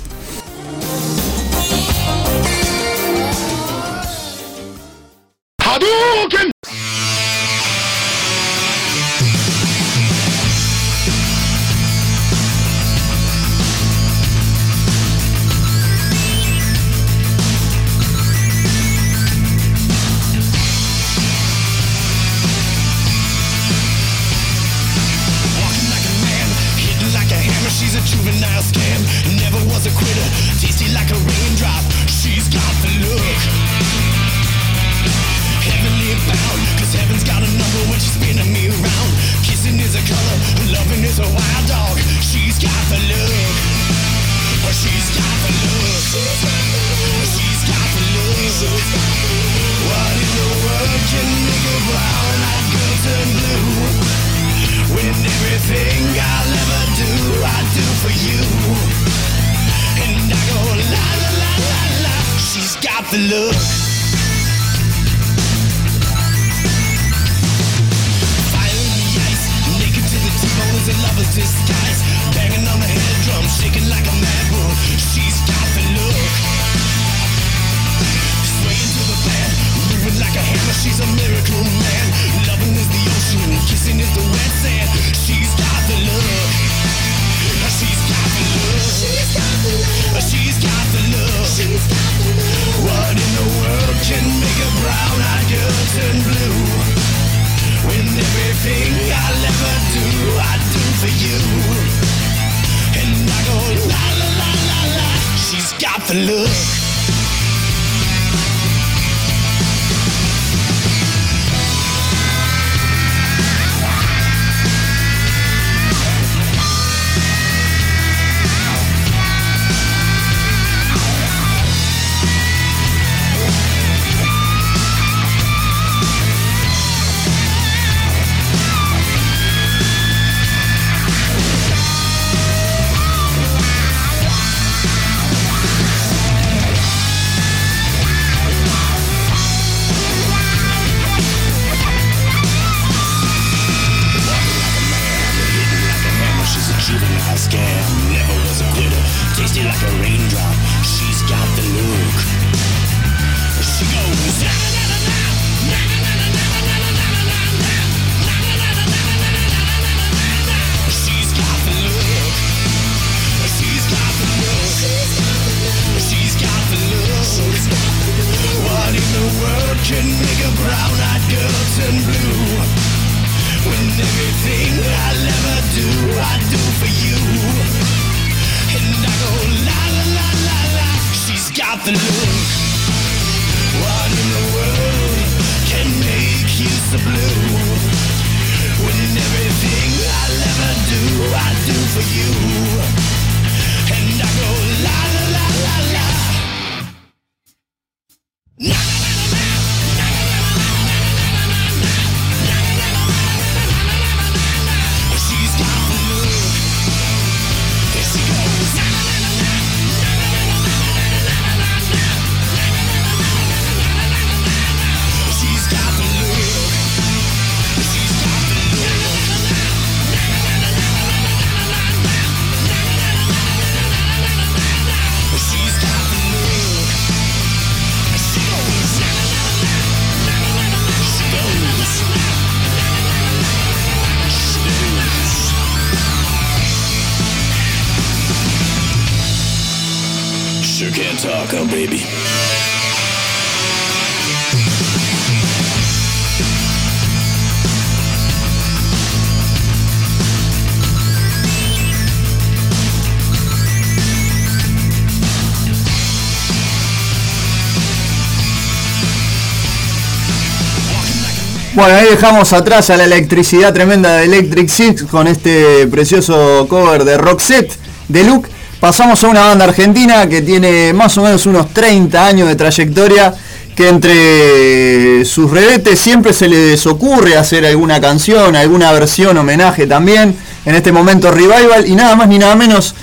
Bueno, ahí dejamos atrás a la electricidad tremenda de Electric Six con este precioso cover de Roxette de Luke. Pasamos a una banda argentina que tiene más o menos unos 30 años de trayectoria, que entre sus rebetes siempre se les ocurre hacer alguna canción, alguna versión, homenaje también. En este momento Revival y nada más ni nada menos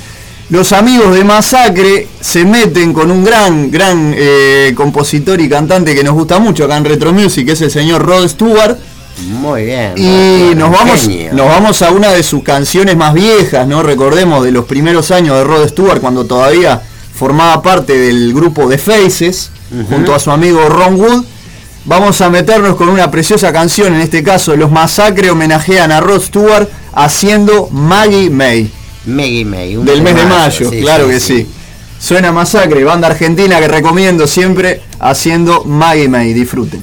los amigos de Masacre se meten con un gran, gran eh, compositor y cantante que nos gusta mucho acá en Retro Music, que es el señor Rod Stewart. Muy bien. Y nos vamos, genio. nos vamos a una de sus canciones más viejas, ¿no? Recordemos de los primeros años de Rod Stewart, cuando todavía formaba parte del grupo de Faces, junto a su amigo Ron Wood. Vamos a meternos con una preciosa canción, en este caso Los Masacre homenajean a Rod Stewart haciendo Maggie May. Maggie May. un Del mes de mayo, sí, claro sí, que sí. sí. Suena Masacre, banda argentina que recomiendo siempre haciendo Maggie May. Disfruten.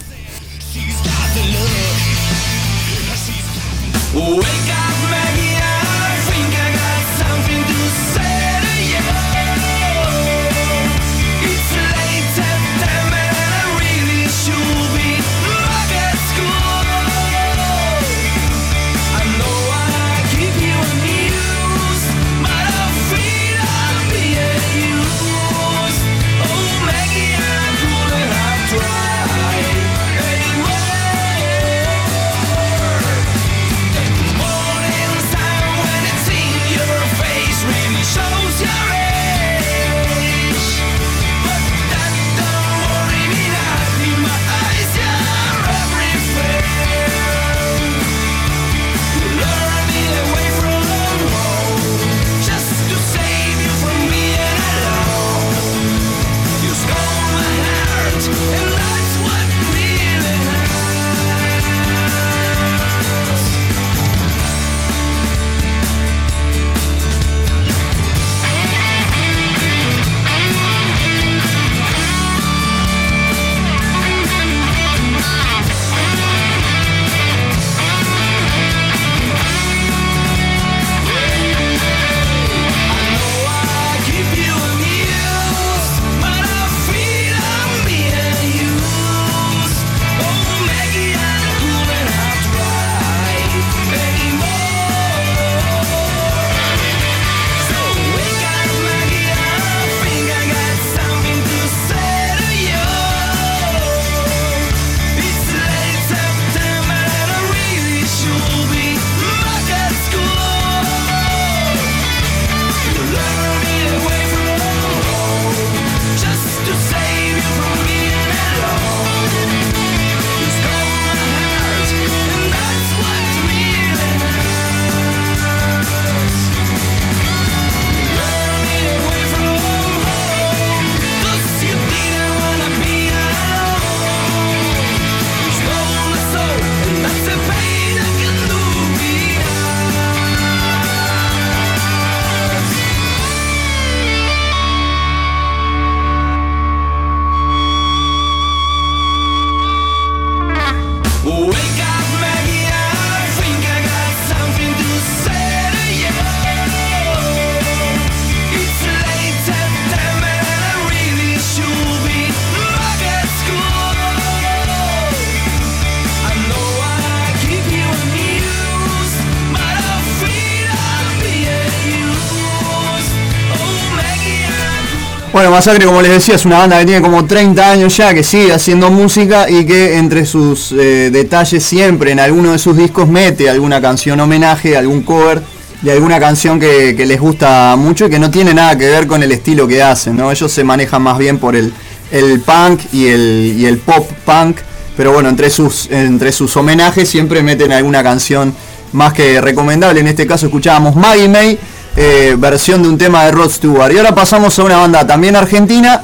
Masacre, como les decía, es una banda que tiene como 30 años ya, que sigue haciendo música y que entre sus eh, detalles siempre en alguno de sus discos mete alguna canción homenaje, algún cover de alguna canción que, les gusta mucho y que no tiene nada que ver con el estilo que hacen, ¿no? Ellos se manejan más bien por el, el punk y el, y el pop punk, pero bueno, entre sus, entre sus homenajes siempre meten alguna canción más que recomendable. En este caso escuchábamos Maggie May, eh, versión de un tema de Rod Stewart. Y ahora pasamos a una banda también argentina,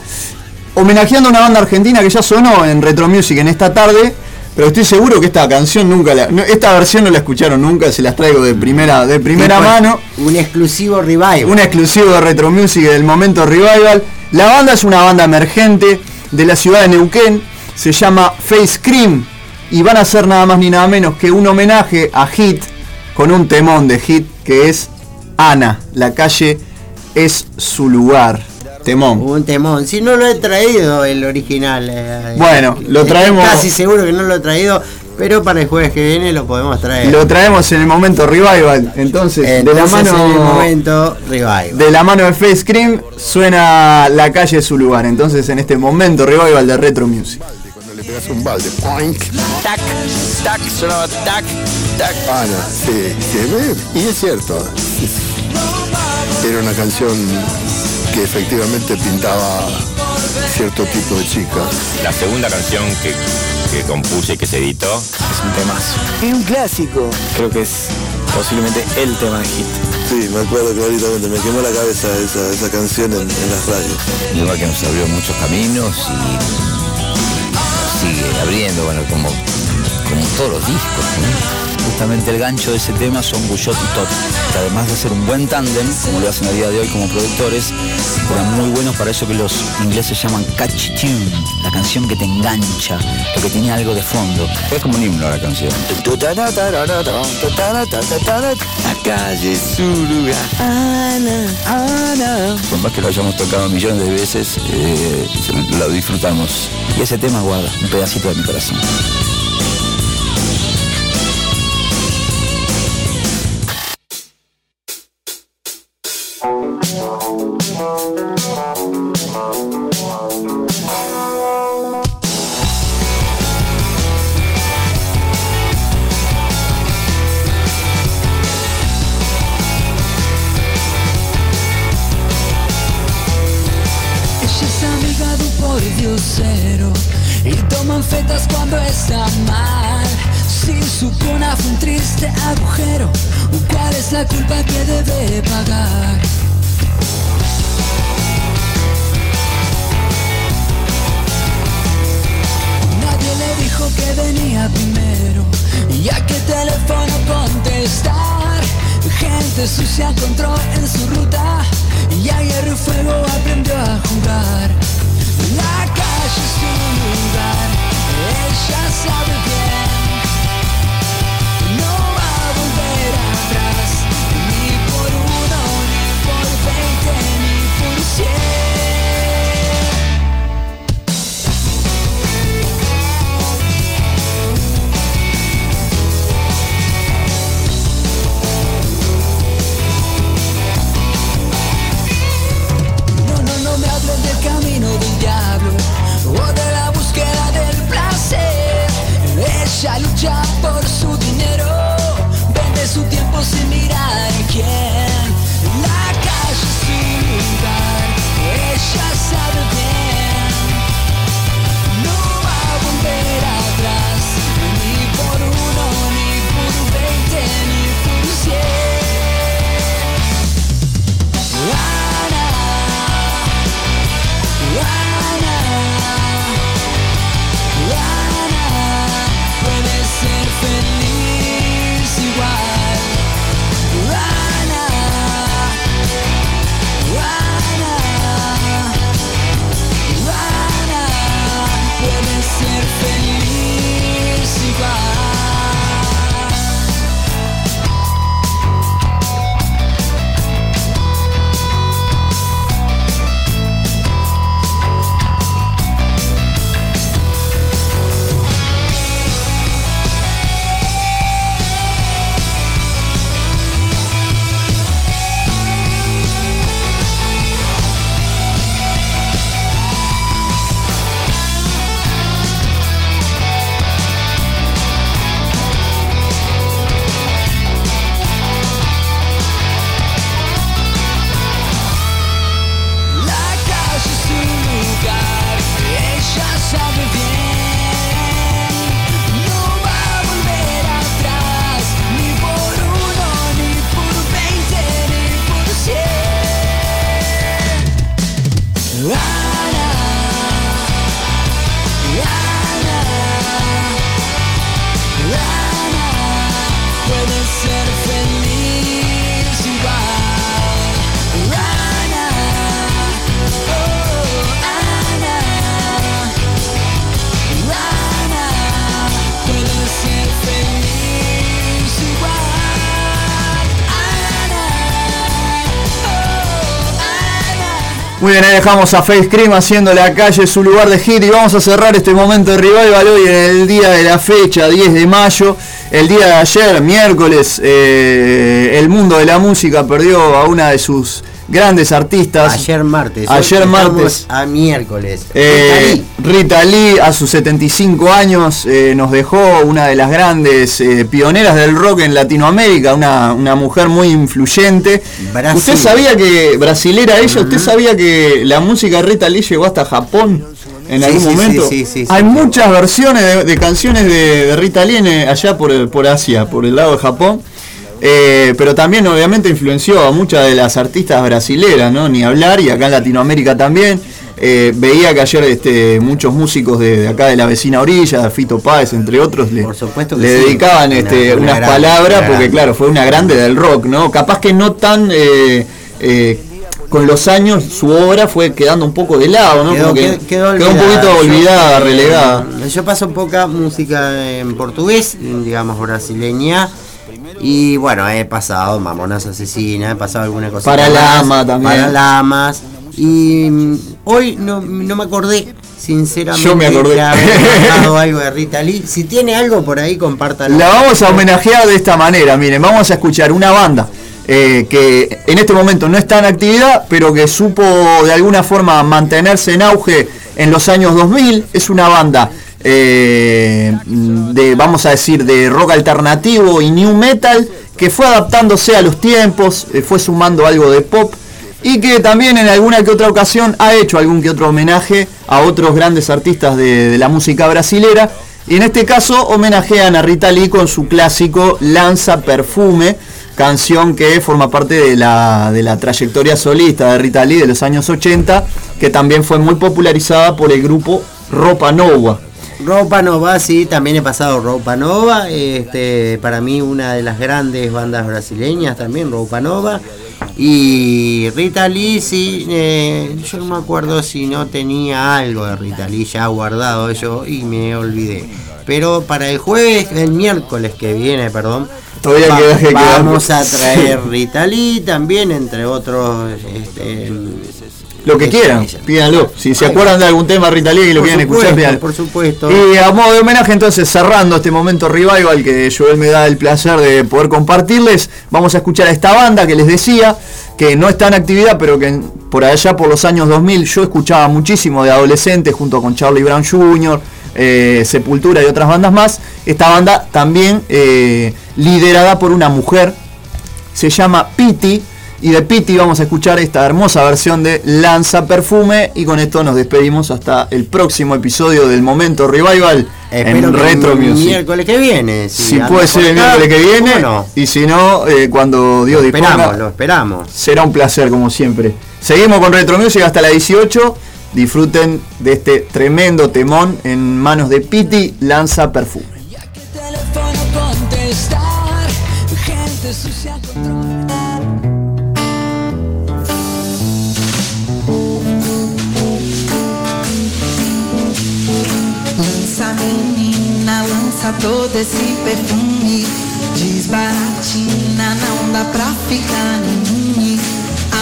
homenajeando a una banda argentina que ya sonó en Retro Music en esta tarde. Pero estoy seguro que esta canción nunca la, no, esta versión no la escucharon nunca, se las traigo de primera, de primera mano. Un exclusivo revival. Un exclusivo de Retro Music del momento Revival. La banda es una banda emergente de la ciudad de Neuquén. Se llama Face Cream. Y van a hacer nada más ni nada menos que un homenaje a Hit con un temón de Hit que es Ana. La calle es su lugar. Temón. Un temón. Si no lo he traído el original. eh, Bueno, lo estoy traemos- Casi seguro que no lo he traído. Pero para el jueves que viene lo podemos traer. Lo traemos en el momento Revival. Entonces, de la mano. en el momento revival. De la mano de Face Cream suena la calle es su lugar. Entonces en este momento revival de Retro Music. le pegas un balde, poink, tac, tac, sonaba tac, tac. Ana, sí, sí, me- y es cierto. Era una canción que efectivamente pintaba cierto tipo de chica. La segunda canción que, que compuse y que se editó es un temazo. Es un clásico. Creo que es posiblemente el tema de hit. Sí, me acuerdo claritamente, me quemó la cabeza esa, esa canción en, en las radios. Lugar que nos abrió muchos caminos y sigue abriendo, bueno, como, como todos los discos. ¿no? Justamente el gancho de ese tema son Guyot y Tot, que además de ser un buen tándem, como lo hacen a día de hoy como productores, eran muy buenos para eso que los ingleses llaman catchy tune, la canción que te engancha, lo que tiene algo de fondo. Es como un himno la canción. La calle es su lugar. Ana, Ana. Por más que lo hayamos tocado millones de veces, eh, lo disfrutamos. Y ese tema guarda un pedacito de mi corazón. La culpa que debe pagar? Le dijo que venía primero y a qué teléfono contestar. Gente sucia encontró en su ruta y a hierro y fuego aprendió a jugar. La calle es su lugar, ella sabe bien. No va a volver atrás, ni por uno, ni por veinte, ni por cien. o de la búsqueda del placer. Ella lucha por su dinero, vende su tiempo sin mirar a quién. La calle sin lugar, ella sabe bien. No va a volver atrás, ni por uno, ni por veinte, ni por cien. Ahí dejamos a Face Cream haciendo la calle su lugar de hit y vamos a cerrar este momento de revival hoy en el día de la fecha, 10 de mayo. El día de ayer, miércoles, eh, el mundo de la música perdió a una de sus grandes artistas. Ayer martes. Ayer martes. A miércoles. Eh, Rita Lee a sus 75 años eh, nos dejó una de las grandes eh, pioneras del rock en Latinoamérica, una, una mujer muy influyente. Brasil. ¿Usted sabía que, brasilera ella, usted sabía que la música de Rita Lee llegó hasta Japón en Sí, algún sí, momento? sí, sí, sí. Hay muchas versiones de, de canciones de, de Rita Lee en, allá por, el- por Asia, por el lado de Japón. Eh, pero también obviamente influenció a muchas de las artistas brasileras, ¿no? Ni hablar, y acá en Latinoamérica también. Eh, veía que ayer este, muchos músicos de, de acá de la vecina orilla, Fito Páez, entre otros, le, que le sí. dedicaban Una- este, una unas grande, palabras, una porque claro, fue una grande del rock, ¿no? Capaz que no tan... eh, eh, con los años su obra fue quedando un poco de lado, ¿no? Quedó, Como que quedó- quedó quedó un poquito olvidada, relegada. Yo paso poca música en portugués, digamos brasileña. Y bueno, he pasado Mamonas Asesina, he pasado alguna cosa. Para Lama también. Para Lamas. Y mm, hoy no, no me acordé, sinceramente, Yo me acordé. algo de Rita Lee. Si tiene algo por ahí, compártalo. La vamos a homenajear de esta manera, miren, vamos a escuchar una banda eh, que en este momento no está en actividad, pero que supo de alguna forma mantenerse en auge en los años 2000. Es una banda eh, de, vamos a decir, de rock alternativo y new metal, que fue adaptándose a los tiempos, eh, fue sumando algo de pop y que también en alguna que otra ocasión ha hecho algún que otro homenaje a otros grandes artistas de, la música brasilera. Y en este caso homenajean a Rita Lee con su clásico Lanza Perfume, canción que forma parte de la, de la trayectoria solista de Rita Lee de los años 80, que también fue muy popularizada por el grupo Ropa Nova. Ropa Nova, sí, también he pasado Ropa Nova, este, para mí una de las grandes bandas brasileñas también, Ropa Nova. Y Rita Lee, sí, eh, yo no me acuerdo si no tenía algo de Rita Lee ya guardado yo y me olvidé. Pero para el jueves, el miércoles que viene, perdón, Todavía va- vamos a traer Rita Lee también, entre otros. Este, Lo que quieran, pídanlo. Si se acuerdan de algún tema Rita Lee y lo Por quieren supuesto, escuchar, pídanlo. por supuesto. Y a modo de homenaje, entonces, cerrando este momento revival que Joel me da el placer de poder compartirles, vamos a escuchar a esta banda que les decía, que no está en actividad, pero que por allá por los años 2000 yo escuchaba muchísimo de adolescentes junto con Charlie Brown Jr., eh, Sepultura y otras bandas más. Esta banda también eh, liderada por una mujer, se llama Pity. Y de Pity vamos a escuchar esta hermosa versión de Lanza Perfume. Y con esto nos despedimos hasta el próximo episodio del Momento Revival Espero en Retro el Music. miércoles que viene. Si puede ser el miércoles que viene. Y si no, eh, cuando Dios Lo disponga. esperamos, lo esperamos. Será un placer como siempre. Seguimos con Retro Music hasta la 18. Disfruten de este tremendo temón en manos de Pity Lanza Perfume. Lança todo esse perfume. Desbaratina, não dá pra ficar imune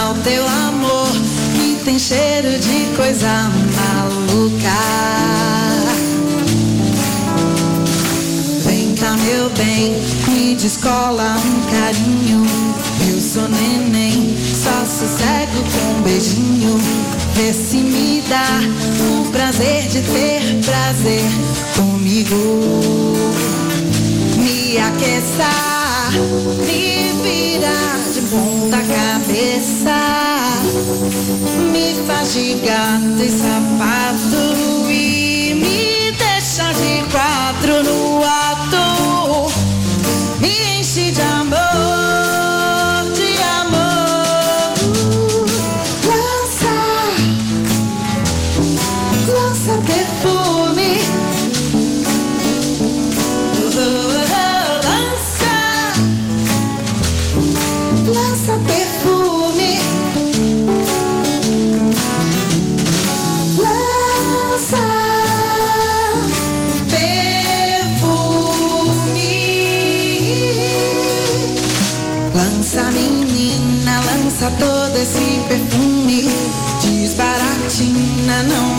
Ao teu amor que tem cheiro de coisa maluca. Vem cá meu bem, me descola um carinho. Eu sou neném, só sossego com um beijinho Vê se me dá o prazer de ter prazer comigo. Me aqueça, me vira de ponta cabeça. Me faz de gato e sapato E me deixa de quatro no ato. Me enche de amor,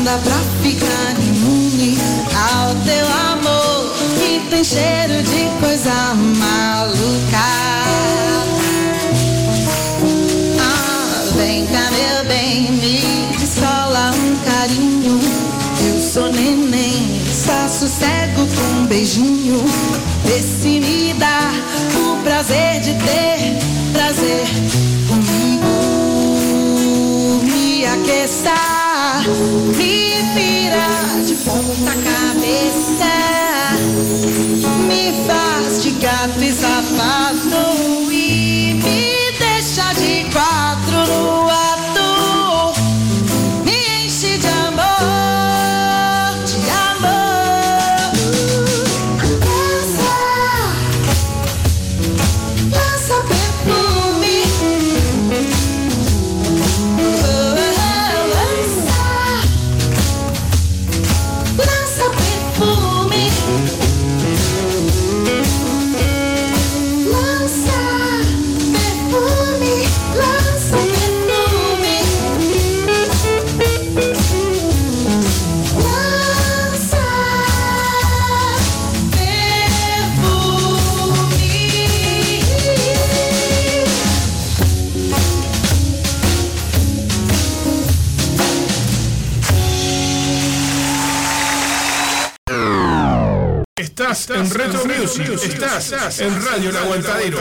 dá pra ficar imune ao teu amor que tem cheiro de coisa maluca. Ah, vem cá, meu bem, me descola um carinho. Eu sou neném, só sossego com um beijinho. Vê se me dá o prazer de ter prazer comigo. Me aqueça, me vira de ponta cabeça. Me faz de gato e sapato Estás en Retro Music. Estás en Radio El Aguantadero.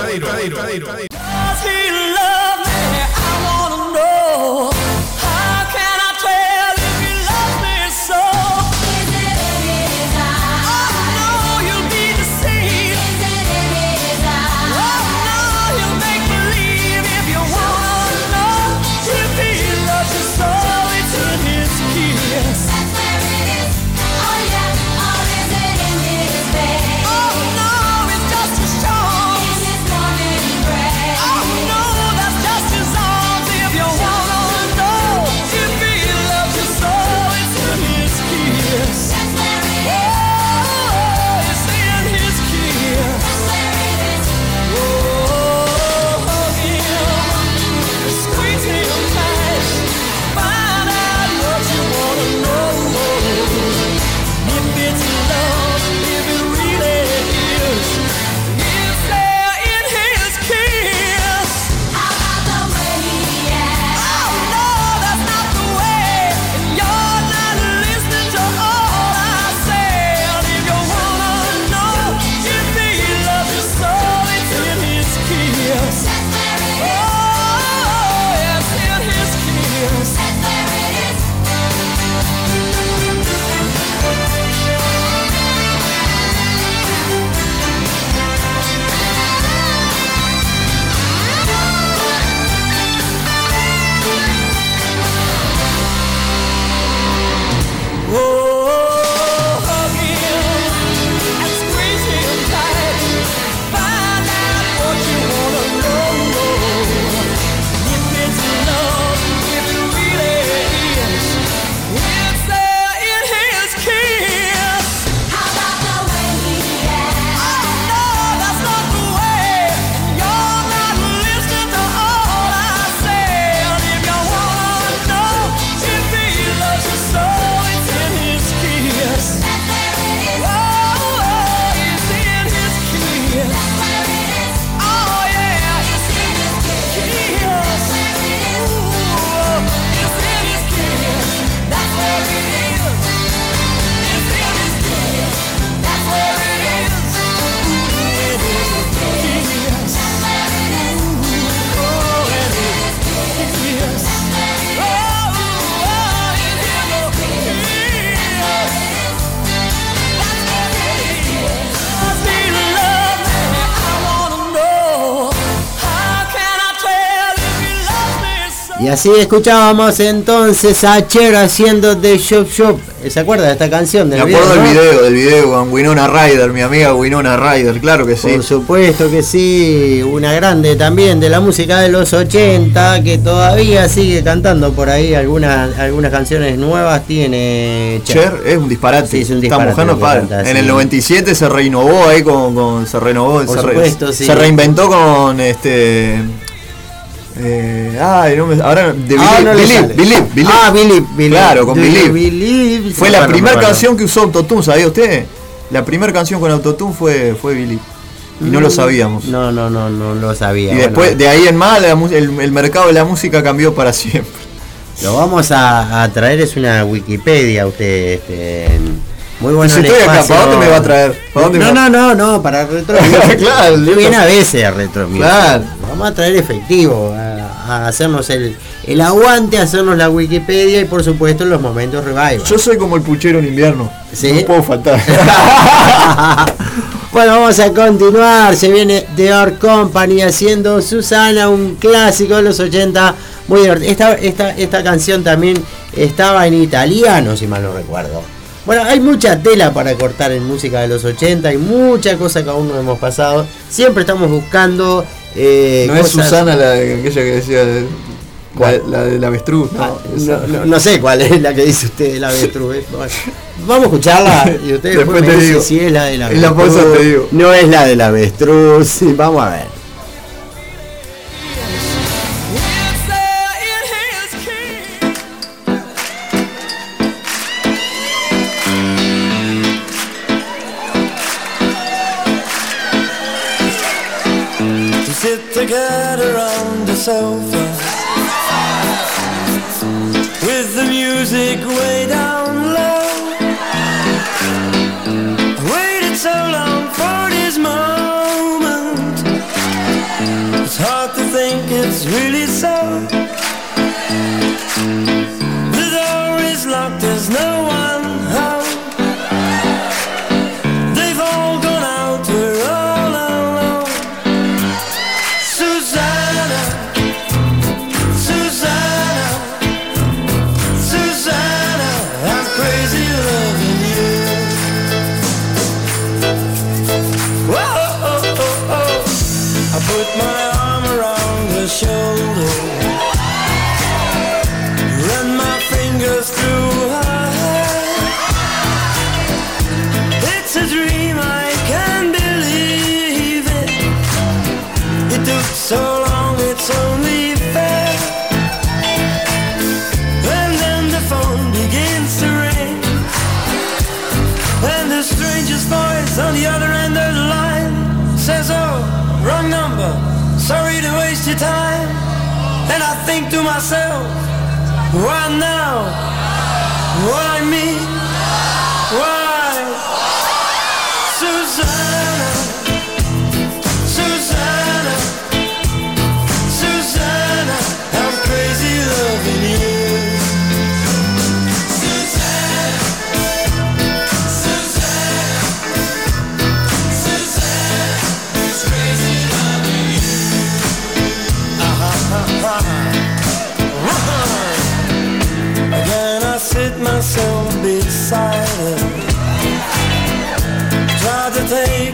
Así escuchábamos entonces a Cher haciendo The Shop Shop. ¿Se acuerda de esta canción? Me Del acuerdo del no? video, del video con Winona Ryder, mi amiga Winona Ryder, claro que sí. Por supuesto que sí, una grande también de la música de los 80 que todavía sigue cantando por ahí algunas algunas canciones nuevas tiene Cher es un disparate. Sí, es un disparate canta, En sí. el 97 se renovó ahí con, con- se renovó, Por se, re- supuesto, sí. se reinventó con este Eh, ay, no me, ahora de Ah, Believe, no le Believe. Believe, Believe. Ah, Believe, Believe. Claro, con Believe. Fue Sí, la primera canción que usó Autotune, ¿sabía usted? La primera canción con Autotune fue, fue Believe. Y no lo Mm, sabíamos. No, no, no, no lo sabía. Y Bueno, después, de ahí en más, la el, el mercado de la música cambió para siempre. Lo vamos a, a traer, es una Wikipedia usted. Este, muy bueno. Si el estoy acá, espacio. ¿para dónde me va a traer? ¿Para dónde no, me va- no, no, no, para retro. Claro, viene a veces a retro. Claro. Vamos a traer efectivo, a, a hacernos el, el aguante, a hacernos la Wikipedia y por supuesto los momentos revival. Yo soy como el puchero en invierno. ¿Sí? No puedo faltar. Bueno, vamos a continuar. Se viene The Art Company haciendo Susana, un clásico de los 80. Muy divertido. Esta, esta, esta canción también estaba en italiano, si mal no recuerdo. Bueno, hay mucha tela para cortar en música de los 80 y mucha cosa que aún no hemos pasado. Siempre estamos buscando. eh, no es Susana la, aquella que decía de- la, la del avestruz. No, Ah, no, no- no sé cuál es la que dice usted de la avestruz. eh. Bueno, vamos a escucharla y usted después, Después me dice digo. si es la de la En la avestruz. pausa te digo. No es la de la avestruz. sí, vamos a ver. The sofa with the music way down low. I waited so long for this moment. It's hard to think it's really so. The door is locked, there's no one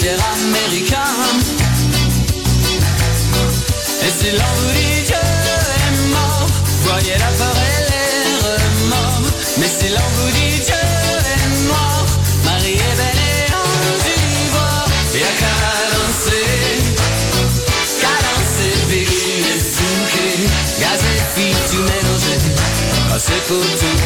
désert américain. Et si l'envie Dieu est mort, voyez l'appareil les remords. Mais si l'envie Dieu est noir, Marie est belle et en ivoire. Et à cadencer, cadencer, Périne et Fouquet, gaz et fille, tu mélanges. Passer ah, pour tout.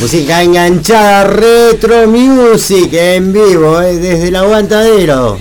Música enganchada, retro music en vivo, eh, desde el aguantadero.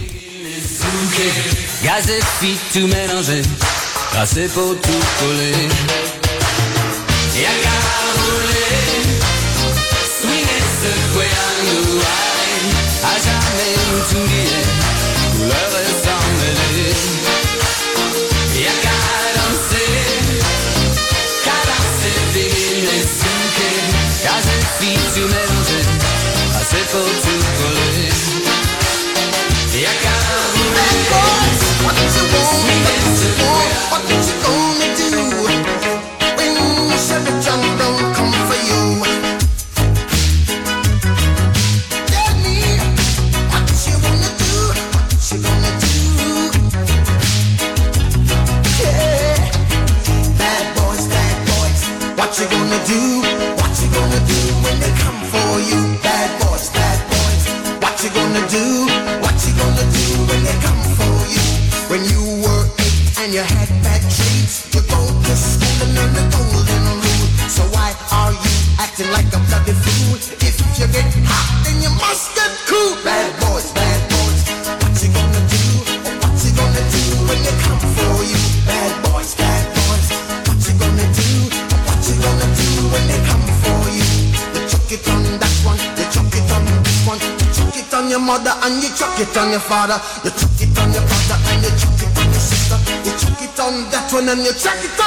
father. You took it on your brother and you took it on your sister. You took it on that one and you took it on.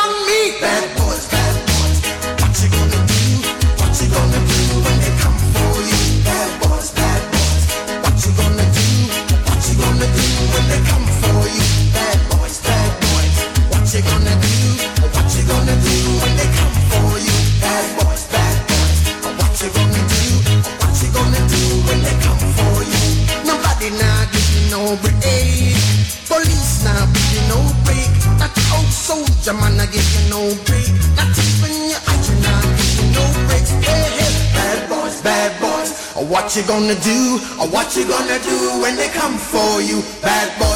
you gonna do? Or what you gonna do when they come for you? Bad boy.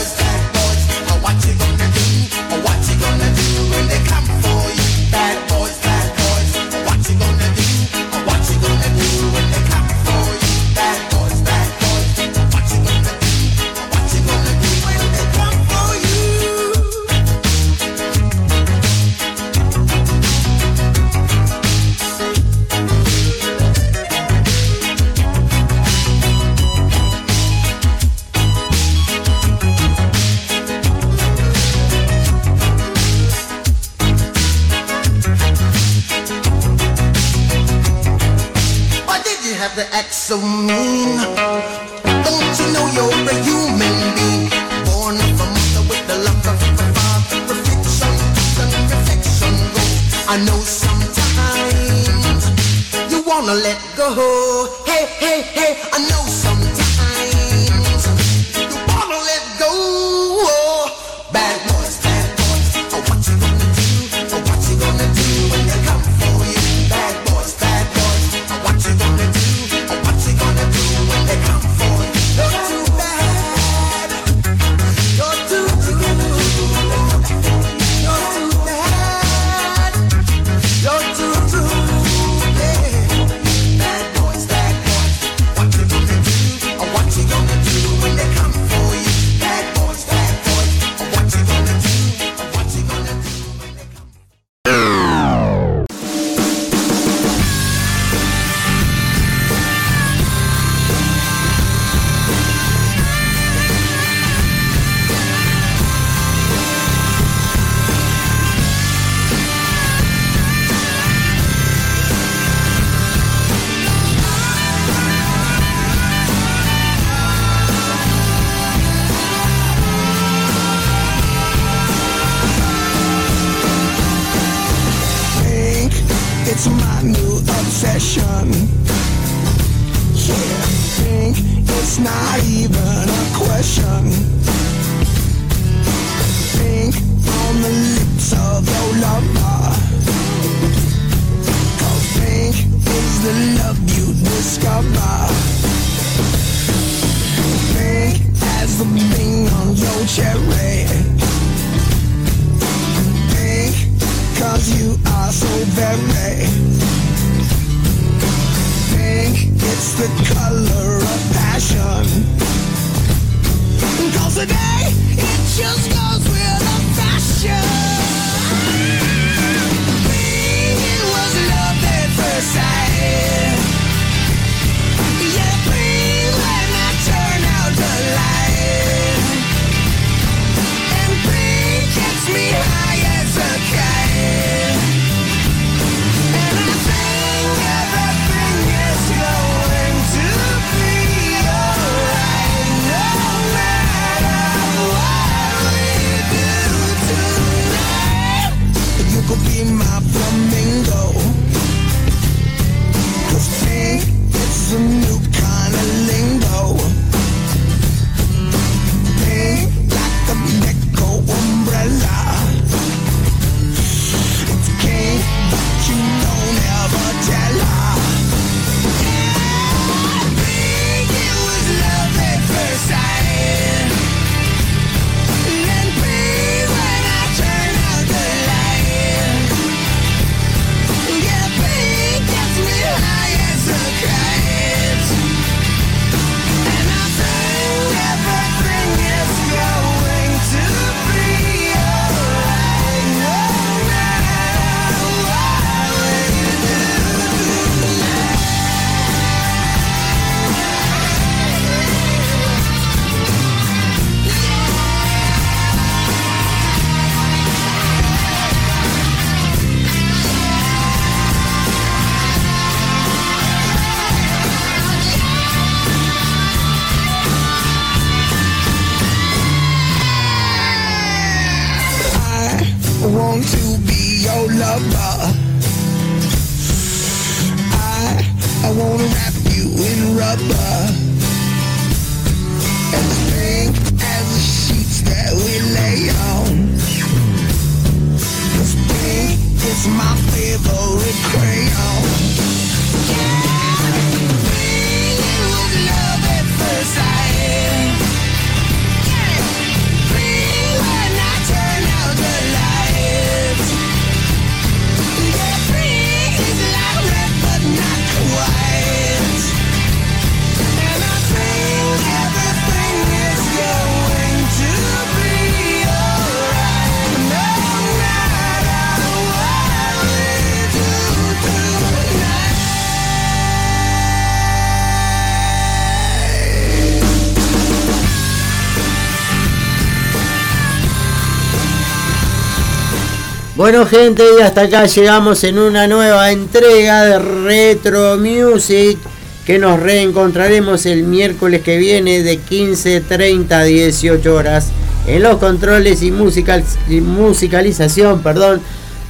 Bueno gente, y hasta acá llegamos en una nueva entrega de Retro Music que nos reencontraremos el miércoles que viene de 15.30 a 18 horas en los controles y, musical, y musicalización, perdón,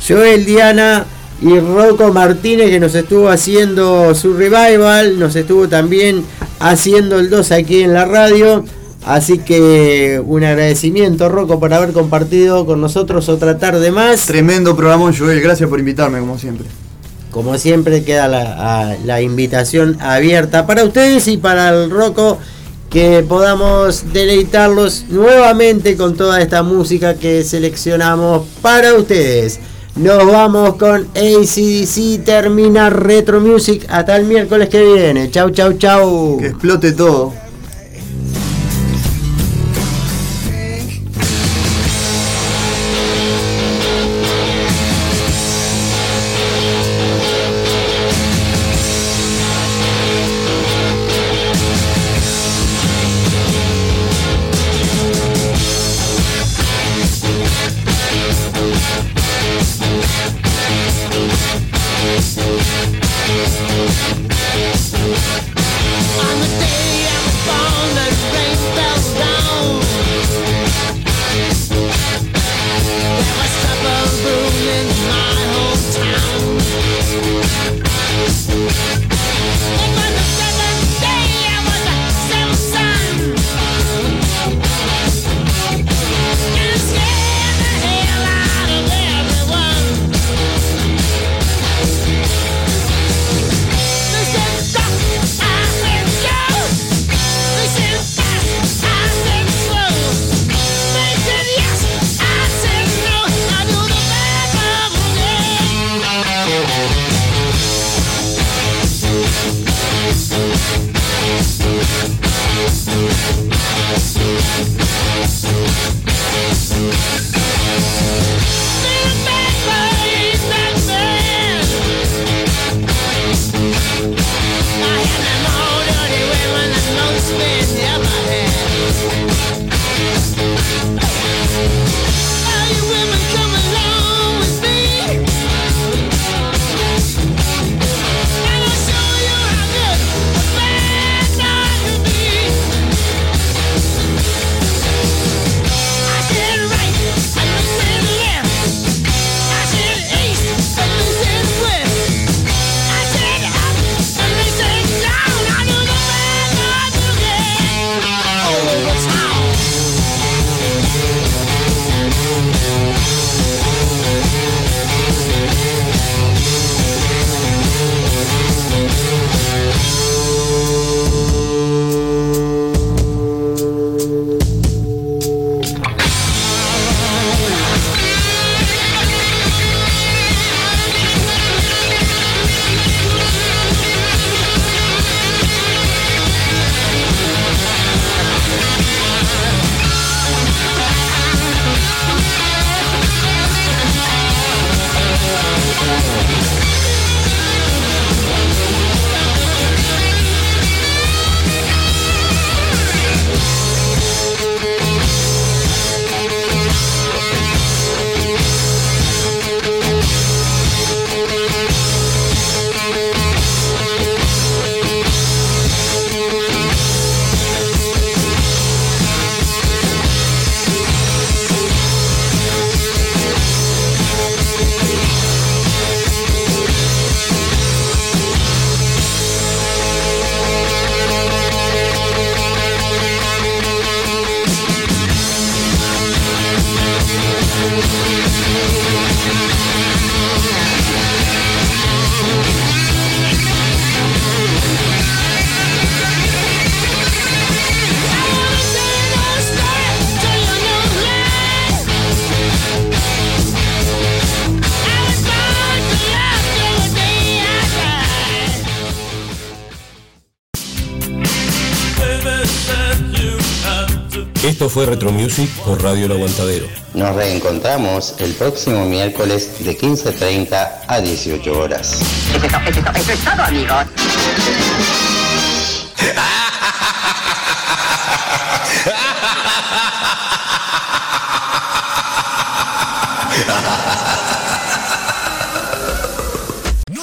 Joel Diana y Rocco Martínez que nos estuvo haciendo su revival, nos estuvo también haciendo el 2 aquí en la radio. Así que un agradecimiento, Rocco, por haber compartido con nosotros otra tarde más. Tremendo programa, Joel. Gracias por invitarme, como siempre. Como siempre, queda la, a- la invitación abierta para ustedes y para el Rocco que podamos deleitarlos nuevamente con toda esta música que seleccionamos para ustedes. Nos vamos con ACDC, termina Retro Music hasta el miércoles que viene. Chau, chau, chau. Que explote todo. Radio El Aguantadero. Nos reencontramos el próximo miércoles de 15.30 a 18 horas. Eso es, to- eso es to- eso es todo, amigos.